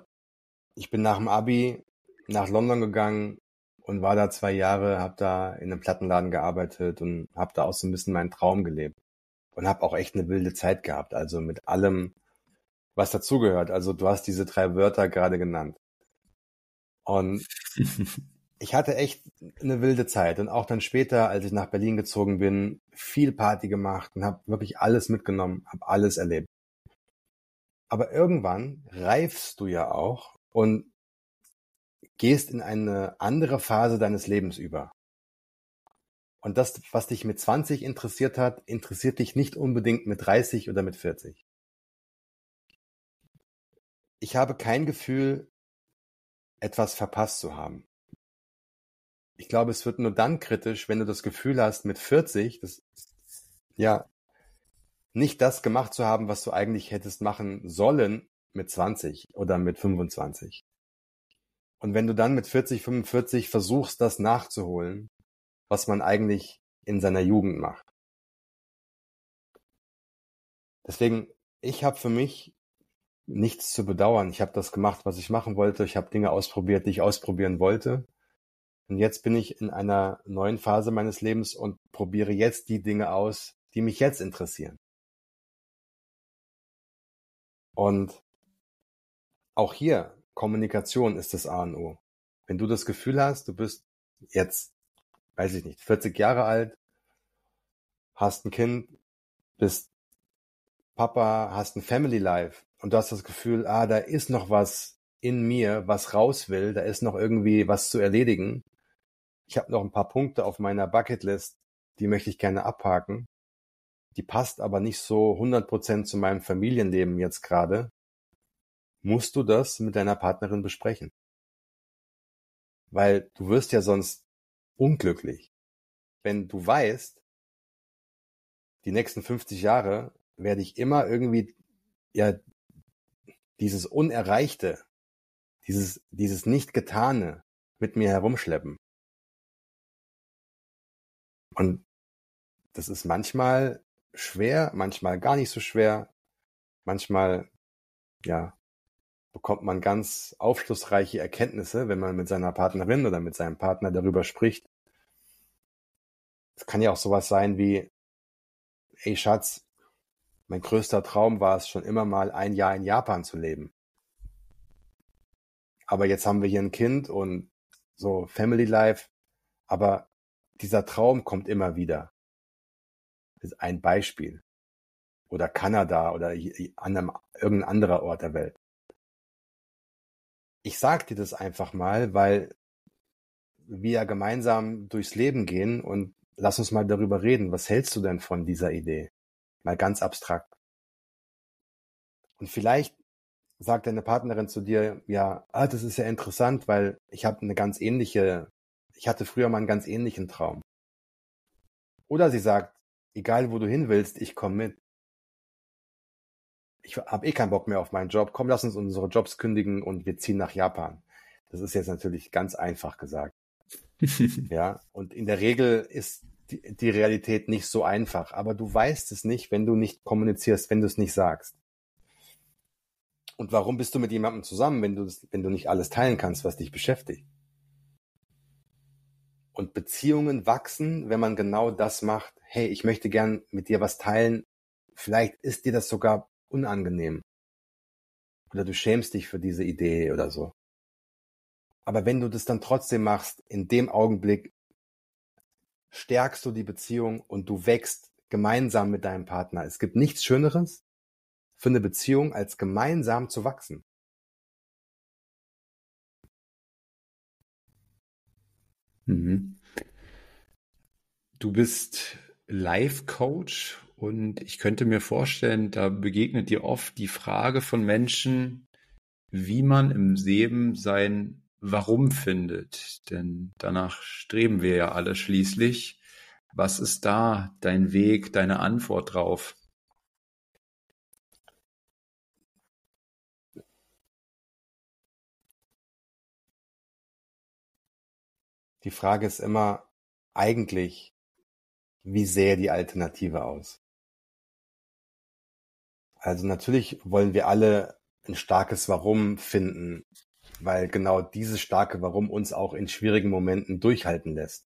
S4: ich bin nach dem Abi nach London gegangen, und war da zwei Jahre, habe da in einem Plattenladen gearbeitet und habe da auch so ein bisschen meinen Traum gelebt und habe auch echt eine wilde Zeit gehabt, also mit allem, was dazugehört. Also du hast diese drei Wörter gerade genannt. Und ich hatte echt eine wilde Zeit und auch dann später, als ich nach Berlin gezogen bin, viel Party gemacht und habe wirklich alles mitgenommen, habe alles erlebt. Aber irgendwann reifst du ja auch und gehst in eine andere Phase deines Lebens über. Und das, was dich mit 20 interessiert hat, interessiert dich nicht unbedingt mit 30 oder mit 40. Ich habe kein Gefühl, etwas verpasst zu haben. Ich glaube, es wird nur dann kritisch, wenn du das Gefühl hast, mit 40, das, ja, nicht das gemacht zu haben, was du eigentlich hättest machen sollen mit 20 oder mit 25. Und wenn du dann mit 40, 45 versuchst, das nachzuholen, was man eigentlich in seiner Jugend macht. Deswegen, ich habe für mich nichts zu bedauern. Ich habe das gemacht, was ich machen wollte. Ich habe Dinge ausprobiert, die ich ausprobieren wollte. Und jetzt bin ich in einer neuen Phase meines Lebens und probiere jetzt die Dinge aus, die mich jetzt interessieren. Und auch hier Kommunikation ist das A und O. Wenn du das Gefühl hast, du bist jetzt, weiß ich nicht, 40 Jahre alt, hast ein Kind, bist Papa, hast ein Family Life und du hast das Gefühl, ah, da ist noch was in mir, was raus will, da ist noch irgendwie was zu erledigen. Ich habe noch ein paar Punkte auf meiner Bucketlist, die möchte ich gerne abhaken. Die passt aber nicht so 100% zu meinem Familienleben jetzt gerade musst du das mit deiner Partnerin besprechen. Weil du wirst ja sonst unglücklich. Wenn du weißt, die nächsten 50 Jahre werde ich immer irgendwie, ja, dieses Unerreichte, dieses, dieses Nicht-Getane mit mir herumschleppen. Und das ist manchmal schwer, manchmal gar nicht so schwer, manchmal, ja, bekommt man ganz aufschlussreiche Erkenntnisse, wenn man mit seiner Partnerin oder mit seinem Partner darüber spricht. Es kann ja auch sowas sein wie, ey Schatz, mein größter Traum war es schon immer mal ein Jahr in Japan zu leben. Aber jetzt haben wir hier ein Kind und so Family Life. Aber dieser Traum kommt immer wieder. Das ist ein Beispiel. Oder Kanada oder an einem, irgendein anderer Ort der Welt ich sag dir das einfach mal, weil wir gemeinsam durchs Leben gehen und lass uns mal darüber reden. Was hältst du denn von dieser Idee? Mal ganz abstrakt. Und vielleicht sagt deine Partnerin zu dir, ja, ah, das ist ja interessant, weil ich habe eine ganz ähnliche, ich hatte früher mal einen ganz ähnlichen Traum. Oder sie sagt, egal wo du hin willst, ich komme mit ich habe eh keinen Bock mehr auf meinen Job, komm, lass uns unsere Jobs kündigen und wir ziehen nach Japan. Das ist jetzt natürlich ganz einfach gesagt. ja, und in der Regel ist die, die Realität nicht so einfach, aber du weißt es nicht, wenn du nicht kommunizierst, wenn du es nicht sagst. Und warum bist du mit jemandem zusammen, wenn du, wenn du nicht alles teilen kannst, was dich beschäftigt? Und Beziehungen wachsen, wenn man genau das macht. Hey, ich möchte gern mit dir was teilen. Vielleicht ist dir das sogar unangenehm. Oder du schämst dich für diese Idee oder so. Aber wenn du das dann trotzdem machst, in dem Augenblick stärkst du die Beziehung und du wächst gemeinsam mit deinem Partner. Es gibt nichts Schöneres für eine Beziehung, als gemeinsam zu wachsen.
S5: Mhm. Du bist Life Coach und ich könnte mir vorstellen, da begegnet dir oft die Frage von Menschen, wie man im Leben sein Warum findet. Denn danach streben wir ja alle schließlich. Was ist da dein Weg, deine Antwort drauf?
S4: Die Frage ist immer eigentlich, wie sähe die Alternative aus? Also natürlich wollen wir alle ein starkes Warum finden, weil genau dieses starke Warum uns auch in schwierigen Momenten durchhalten lässt.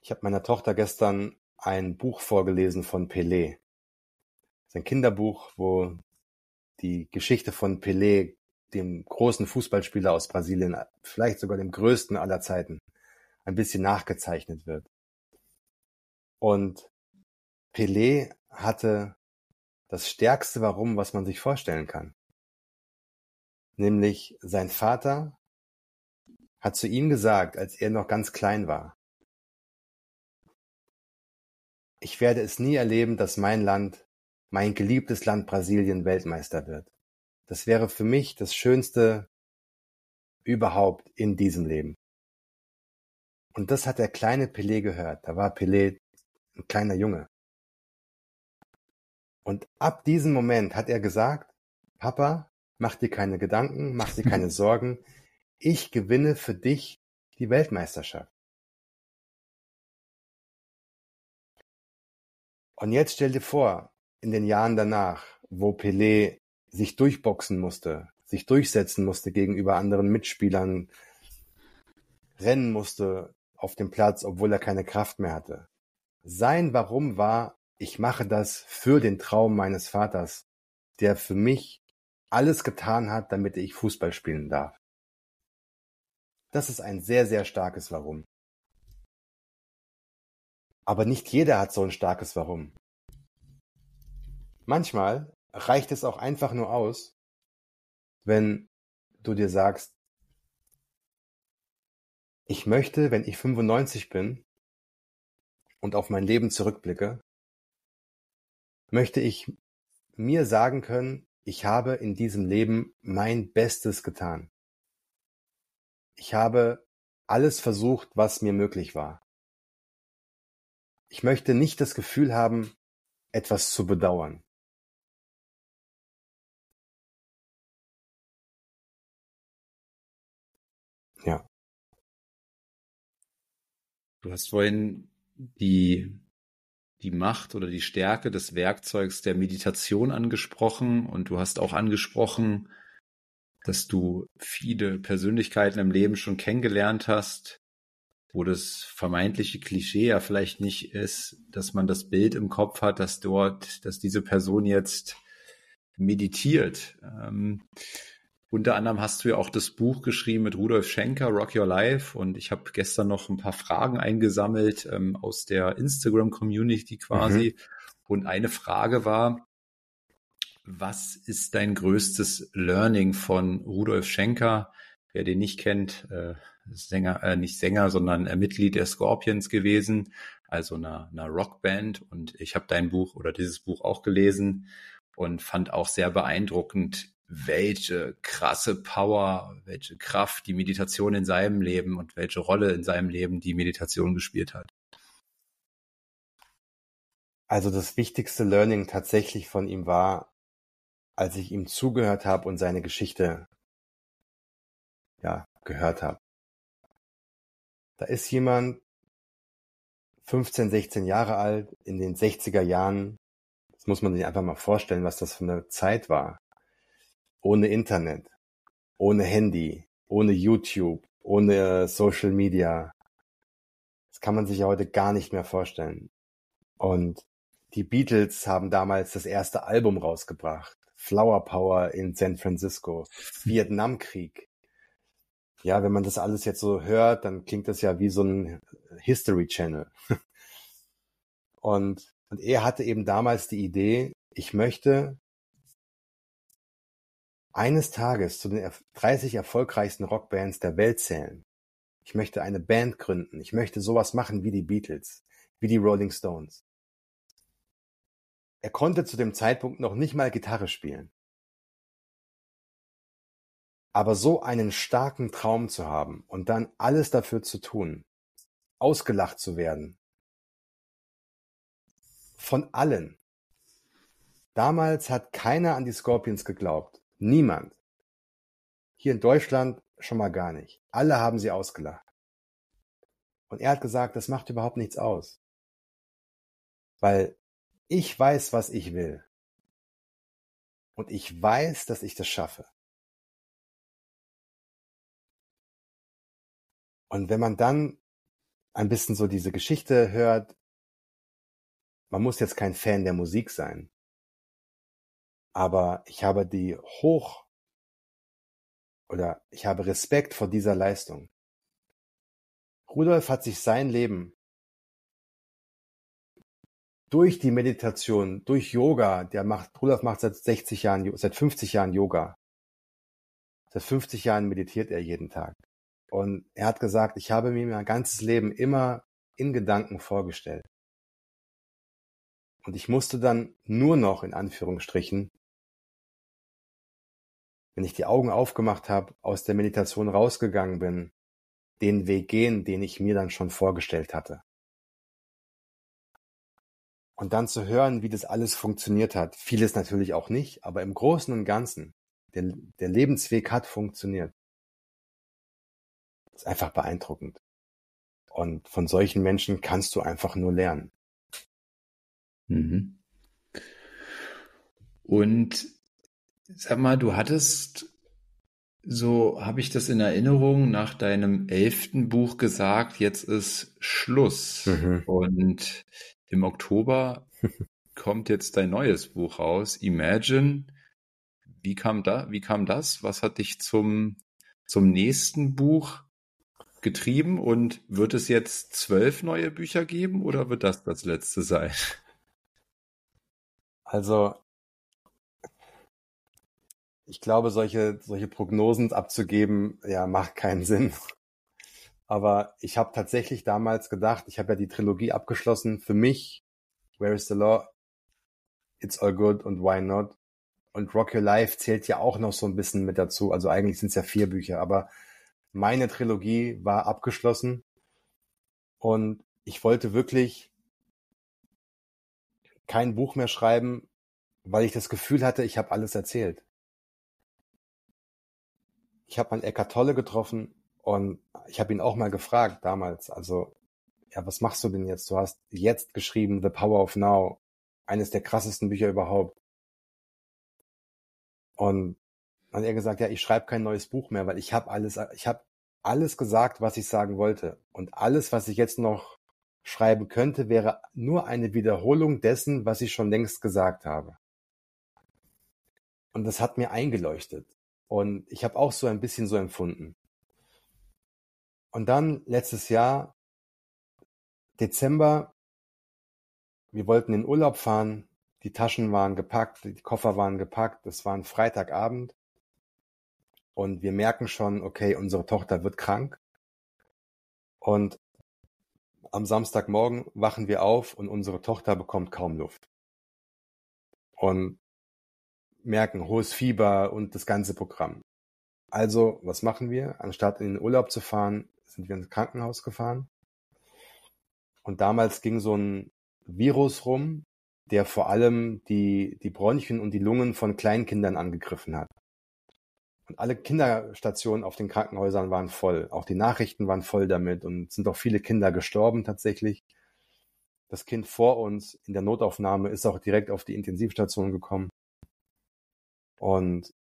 S4: Ich habe meiner Tochter gestern ein Buch vorgelesen von Pelé. Das ist ein Kinderbuch, wo die Geschichte von Pelé, dem großen Fußballspieler aus Brasilien, vielleicht sogar dem größten aller Zeiten, ein bisschen nachgezeichnet wird. Und Pelé hatte das stärkste Warum, was man sich vorstellen kann. Nämlich sein Vater hat zu ihm gesagt, als er noch ganz klein war, ich werde es nie erleben, dass mein Land, mein geliebtes Land Brasilien Weltmeister wird. Das wäre für mich das Schönste überhaupt in diesem Leben. Und das hat der kleine Pelé gehört. Da war Pelé ein kleiner Junge. Und ab diesem Moment hat er gesagt, Papa, mach dir keine Gedanken, mach dir keine Sorgen. Ich gewinne für dich die Weltmeisterschaft. Und jetzt stell dir vor, in den Jahren danach, wo Pelé sich durchboxen musste, sich durchsetzen musste gegenüber anderen Mitspielern, rennen musste auf dem Platz, obwohl er keine Kraft mehr hatte. Sein Warum war, ich mache das für den Traum meines Vaters, der für mich alles getan hat, damit ich Fußball spielen darf. Das ist ein sehr, sehr starkes Warum. Aber nicht jeder hat so ein starkes Warum. Manchmal reicht es auch einfach nur aus, wenn du dir sagst, ich möchte, wenn ich 95 bin und auf mein Leben zurückblicke, möchte ich mir sagen können, ich habe in diesem Leben mein Bestes getan. Ich habe alles versucht, was mir möglich war. Ich möchte nicht das Gefühl haben, etwas zu bedauern. Ja.
S2: Du hast vorhin die die Macht oder die Stärke des Werkzeugs der Meditation angesprochen und du hast auch angesprochen, dass du viele Persönlichkeiten im Leben schon kennengelernt hast, wo das vermeintliche Klischee ja vielleicht nicht ist, dass man das Bild im Kopf hat, dass dort, dass diese Person jetzt meditiert. Ähm, unter anderem hast du ja auch das Buch geschrieben mit Rudolf Schenker, Rock Your Life. Und ich habe gestern noch ein paar Fragen eingesammelt ähm, aus der Instagram-Community quasi. Mhm. Und eine Frage war, was ist dein größtes Learning von Rudolf Schenker? Wer den nicht kennt, äh, Sänger, äh, nicht Sänger, sondern äh, Mitglied der Scorpions gewesen, also einer, einer Rockband. Und ich habe dein Buch oder dieses Buch auch gelesen und fand auch sehr beeindruckend, welche krasse Power, welche Kraft die Meditation in seinem Leben und welche Rolle in seinem Leben die Meditation gespielt hat.
S4: Also das wichtigste Learning tatsächlich von ihm war, als ich ihm zugehört habe und seine Geschichte ja, gehört habe. Da ist jemand 15, 16 Jahre alt, in den 60er Jahren. Das muss man sich einfach mal vorstellen, was das für eine Zeit war ohne Internet, ohne Handy, ohne YouTube, ohne Social Media. Das kann man sich ja heute gar nicht mehr vorstellen. Und die Beatles haben damals das erste Album rausgebracht. Flower Power in San Francisco. Vietnamkrieg. Ja, wenn man das alles jetzt so hört, dann klingt das ja wie so ein History Channel. Und, und er hatte eben damals die Idee, ich möchte eines Tages zu den 30 erfolgreichsten Rockbands der Welt zählen. Ich möchte eine Band gründen. Ich möchte sowas machen wie die Beatles, wie die Rolling Stones. Er konnte zu dem Zeitpunkt noch nicht mal Gitarre spielen. Aber so einen starken Traum zu haben und dann alles dafür zu tun, ausgelacht zu werden, von allen. Damals hat keiner an die Scorpions geglaubt. Niemand. Hier in Deutschland schon mal gar nicht. Alle haben sie ausgelacht. Und er hat gesagt, das macht überhaupt nichts aus. Weil ich weiß, was ich will. Und ich weiß, dass ich das schaffe. Und wenn man dann ein bisschen so diese Geschichte hört, man muss jetzt kein Fan der Musik sein aber ich habe die hoch oder ich habe Respekt vor dieser Leistung. Rudolf hat sich sein Leben durch die Meditation, durch Yoga, der macht, Rudolf macht seit 60 Jahren, seit 50 Jahren Yoga. Seit 50 Jahren meditiert er jeden Tag. Und er hat gesagt, ich habe mir mein ganzes Leben immer in Gedanken vorgestellt. Und ich musste dann nur noch, in Anführungsstrichen, wenn ich die Augen aufgemacht habe, aus der Meditation rausgegangen bin, den Weg gehen, den ich mir dann schon vorgestellt hatte. Und dann zu hören, wie das alles funktioniert hat. Vieles natürlich auch nicht, aber im Großen und Ganzen, der, der Lebensweg hat funktioniert. Das ist einfach beeindruckend. Und von solchen Menschen kannst du einfach nur lernen.
S2: Mhm. Und sag mal, du hattest, so habe ich das in Erinnerung, nach deinem elften Buch gesagt, jetzt ist Schluss. Mhm. Und im Oktober kommt jetzt dein neues Buch raus, Imagine. Wie kam da, wie kam das? Was hat dich zum, zum nächsten Buch getrieben und wird es jetzt zwölf neue Bücher geben oder wird das das letzte sein?
S4: Also, ich glaube, solche, solche Prognosen abzugeben, ja, macht keinen Sinn. Aber ich habe tatsächlich damals gedacht, ich habe ja die Trilogie abgeschlossen. Für mich, Where is the Law? It's All Good und Why Not? Und Rock Your Life zählt ja auch noch so ein bisschen mit dazu. Also eigentlich sind es ja vier Bücher, aber meine Trilogie war abgeschlossen und ich wollte wirklich kein Buch mehr schreiben, weil ich das Gefühl hatte, ich habe alles erzählt. Ich habe meinen Eckart Tolle getroffen und ich habe ihn auch mal gefragt damals, also ja, was machst du denn jetzt? Du hast jetzt geschrieben The Power of Now, eines der krassesten Bücher überhaupt. Und hat er gesagt, ja, ich schreibe kein neues Buch mehr, weil ich habe alles, ich habe alles gesagt, was ich sagen wollte. Und alles, was ich jetzt noch schreiben könnte, wäre nur eine Wiederholung dessen, was ich schon längst gesagt habe. Und das hat mir eingeleuchtet. Und ich habe auch so ein bisschen so empfunden. Und dann letztes Jahr, Dezember, wir wollten in Urlaub fahren, die Taschen waren gepackt, die Koffer waren gepackt, es war ein Freitagabend und wir merken schon, okay, unsere Tochter wird krank. Und am Samstagmorgen wachen wir auf und unsere Tochter bekommt kaum Luft. Und merken hohes Fieber und das ganze Programm. Also, was machen wir? Anstatt in den Urlaub zu fahren, sind wir ins Krankenhaus gefahren. Und damals ging so ein Virus rum, der vor allem die, die Bronchien und die Lungen von Kleinkindern angegriffen hat. Und alle Kinderstationen auf den Krankenhäusern waren voll. Auch die Nachrichten waren voll damit und sind auch viele Kinder gestorben tatsächlich. Das Kind vor uns in der Notaufnahme ist auch direkt auf die Intensivstation gekommen. Und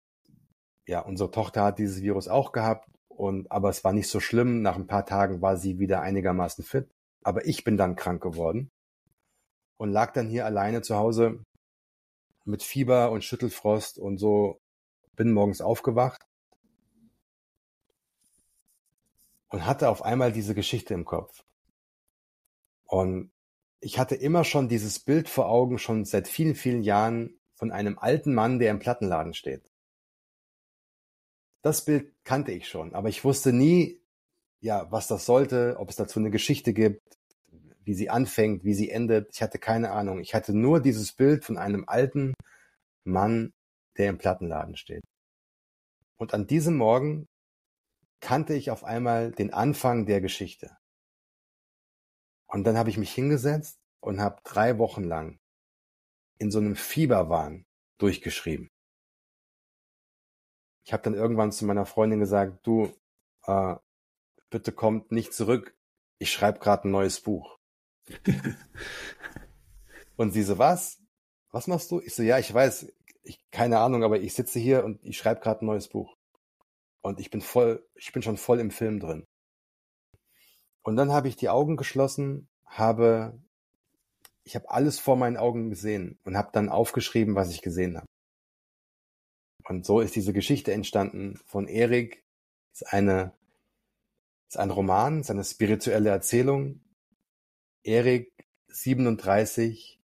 S4: ja, unsere Tochter hat dieses Virus auch gehabt und aber es war nicht so schlimm. Nach ein paar Tagen war sie wieder einigermaßen fit. Aber ich bin dann krank geworden und lag dann hier alleine zu Hause mit Fieber und Schüttelfrost und so bin morgens aufgewacht und hatte auf einmal diese Geschichte im Kopf. Und ich hatte immer schon dieses Bild vor Augen, schon seit vielen, vielen Jahren von einem alten Mann, der im Plattenladen steht. Das Bild kannte ich schon, aber ich wusste nie, ja, was das sollte, ob es dazu eine Geschichte gibt, wie sie anfängt, wie sie endet. Ich hatte keine Ahnung. Ich hatte nur dieses Bild von einem alten Mann, der im Plattenladen steht. Und an diesem Morgen kannte ich auf einmal den Anfang der Geschichte. Und dann habe ich mich hingesetzt und habe drei Wochen lang in so einem Fieberwahn durchgeschrieben. Ich habe dann irgendwann zu meiner Freundin gesagt, du, äh, bitte kommt nicht zurück, ich schreibe gerade ein neues Buch. und sie so, was? Was machst du? Ich so, ja, ich weiß, ich, keine Ahnung, aber ich sitze hier und ich schreibe gerade ein neues Buch. Und ich bin voll, ich bin schon voll im Film drin. Und dann habe ich die Augen geschlossen, habe, ich habe alles vor meinen Augen gesehen und habe dann aufgeschrieben, was ich gesehen habe. Und so ist diese Geschichte entstanden von Erik. Ist eine, ist ein Roman, ist eine spirituelle Erzählung. Erik, 37,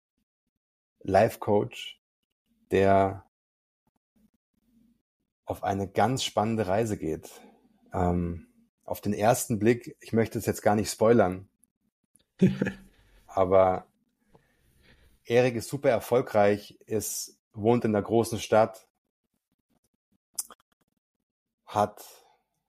S4: Life Coach, der auf eine ganz spannende Reise geht. Ähm, auf den ersten Blick, ich möchte es jetzt gar nicht spoilern, aber Erik ist super erfolgreich, ist, wohnt in einer großen Stadt, hat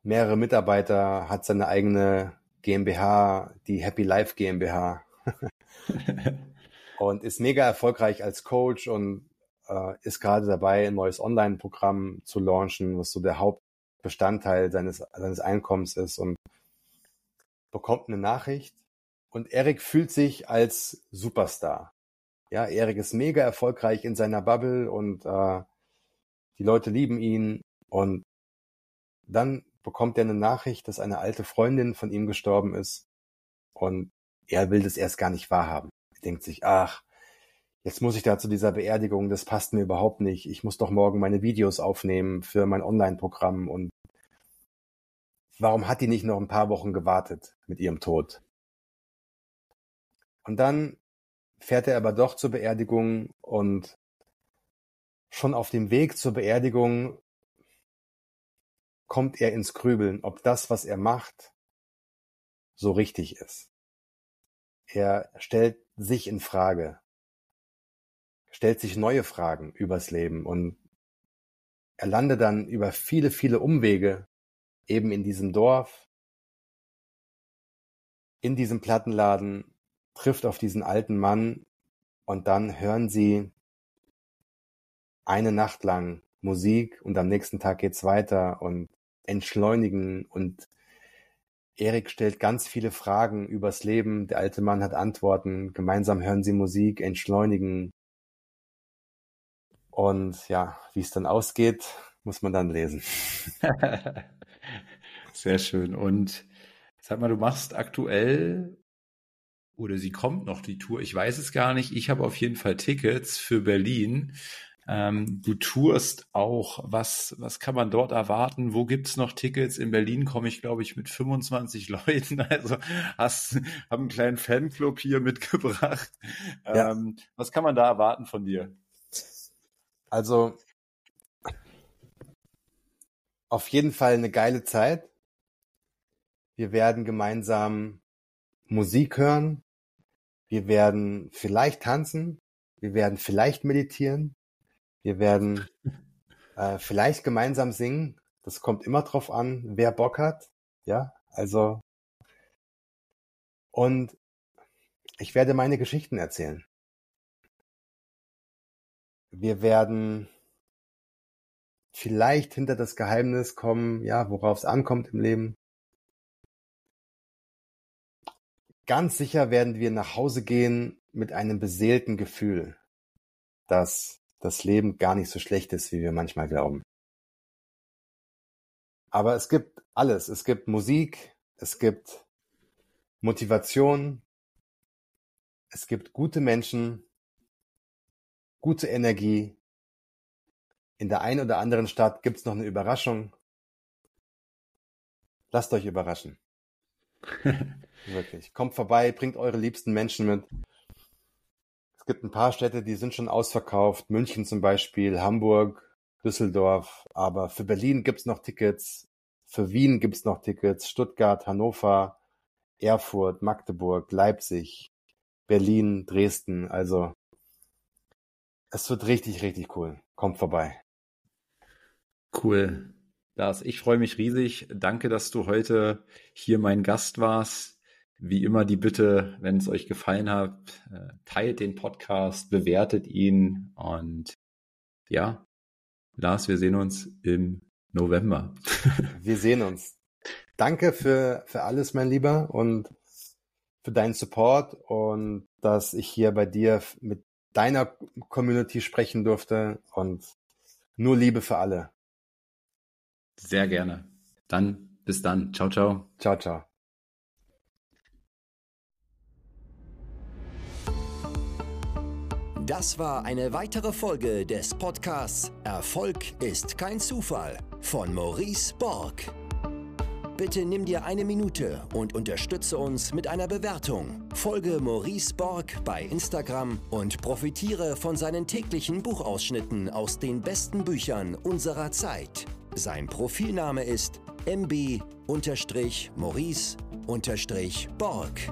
S4: mehrere Mitarbeiter, hat seine eigene GmbH, die Happy Life GmbH. und ist mega erfolgreich als Coach und äh, ist gerade dabei, ein neues Online-Programm zu launchen, was so der Hauptbestandteil seines, seines Einkommens ist und bekommt eine Nachricht und Erik fühlt sich als Superstar. Ja, Erik ist mega erfolgreich in seiner Bubble und äh, die Leute lieben ihn und dann bekommt er eine Nachricht, dass eine alte Freundin von ihm gestorben ist und er will das erst gar nicht wahrhaben. Er denkt sich, ach, jetzt muss ich da zu dieser Beerdigung, das passt mir überhaupt nicht. Ich muss doch morgen meine Videos aufnehmen für mein Online-Programm und warum hat die nicht noch ein paar Wochen gewartet mit ihrem Tod? Und dann fährt er aber doch zur Beerdigung und schon auf dem Weg zur Beerdigung kommt er ins Grübeln, ob das, was er macht, so richtig ist. Er stellt sich in Frage stellt sich neue Fragen übers Leben und er landet dann über viele, viele Umwege eben in diesem Dorf, in diesem Plattenladen, trifft auf diesen alten Mann und dann hören sie eine Nacht lang Musik und am nächsten Tag geht's weiter und entschleunigen und Erik stellt ganz viele Fragen übers Leben, der alte Mann hat Antworten, gemeinsam hören sie Musik, entschleunigen und ja, wie es dann ausgeht, muss man dann lesen.
S2: Sehr schön. Und sag mal, du machst aktuell oder sie kommt noch die Tour. Ich weiß es gar nicht. Ich habe auf jeden Fall Tickets für Berlin. Ähm, du tourst auch. Was, was kann man dort erwarten? Wo gibt's noch Tickets? In Berlin komme ich, glaube ich, mit 25 Leuten. Also hast, haben einen kleinen Fanclub hier mitgebracht. Ja. Ähm, was kann man da erwarten von dir?
S4: Also auf jeden Fall eine geile Zeit. Wir werden gemeinsam Musik hören. Wir werden vielleicht tanzen. Wir werden vielleicht meditieren. Wir werden äh, vielleicht gemeinsam singen. Das kommt immer drauf an, wer Bock hat. Ja, also. Und ich werde meine Geschichten erzählen. Wir werden vielleicht hinter das Geheimnis kommen, ja, worauf es ankommt im Leben. Ganz sicher werden wir nach Hause gehen mit einem beseelten Gefühl, dass das Leben gar nicht so schlecht ist, wie wir manchmal glauben. Aber es gibt alles. Es gibt Musik, es gibt Motivation, es gibt gute Menschen, gute Energie. In der einen oder anderen Stadt gibt's noch eine Überraschung. Lasst euch überraschen. Wirklich. Kommt vorbei, bringt eure liebsten Menschen mit. Es gibt ein paar Städte, die sind schon ausverkauft. München zum Beispiel, Hamburg, Düsseldorf. Aber für Berlin gibt's noch Tickets. Für Wien gibt's noch Tickets. Stuttgart, Hannover, Erfurt, Magdeburg, Leipzig, Berlin, Dresden. Also es wird richtig, richtig cool. Kommt vorbei.
S2: Cool. Lars, ich freue mich riesig. Danke, dass du heute hier mein Gast warst. Wie immer die Bitte, wenn es euch gefallen hat, äh, teilt den Podcast, bewertet ihn und ja, Lars, wir sehen uns im November.
S4: wir sehen uns. Danke für, für alles, mein Lieber, und für deinen Support und dass ich hier bei dir mit deiner Community sprechen durfte und nur Liebe für alle.
S2: Sehr gerne. Dann bis dann. Ciao, ciao.
S4: Ciao, ciao.
S1: Das war eine weitere Folge des Podcasts Erfolg ist kein Zufall von Maurice Borg. Bitte nimm dir eine Minute und unterstütze uns mit einer Bewertung. Folge Maurice Borg bei Instagram und profitiere von seinen täglichen Buchausschnitten aus den besten Büchern unserer Zeit. Sein Profilname ist mb-maurice-borg.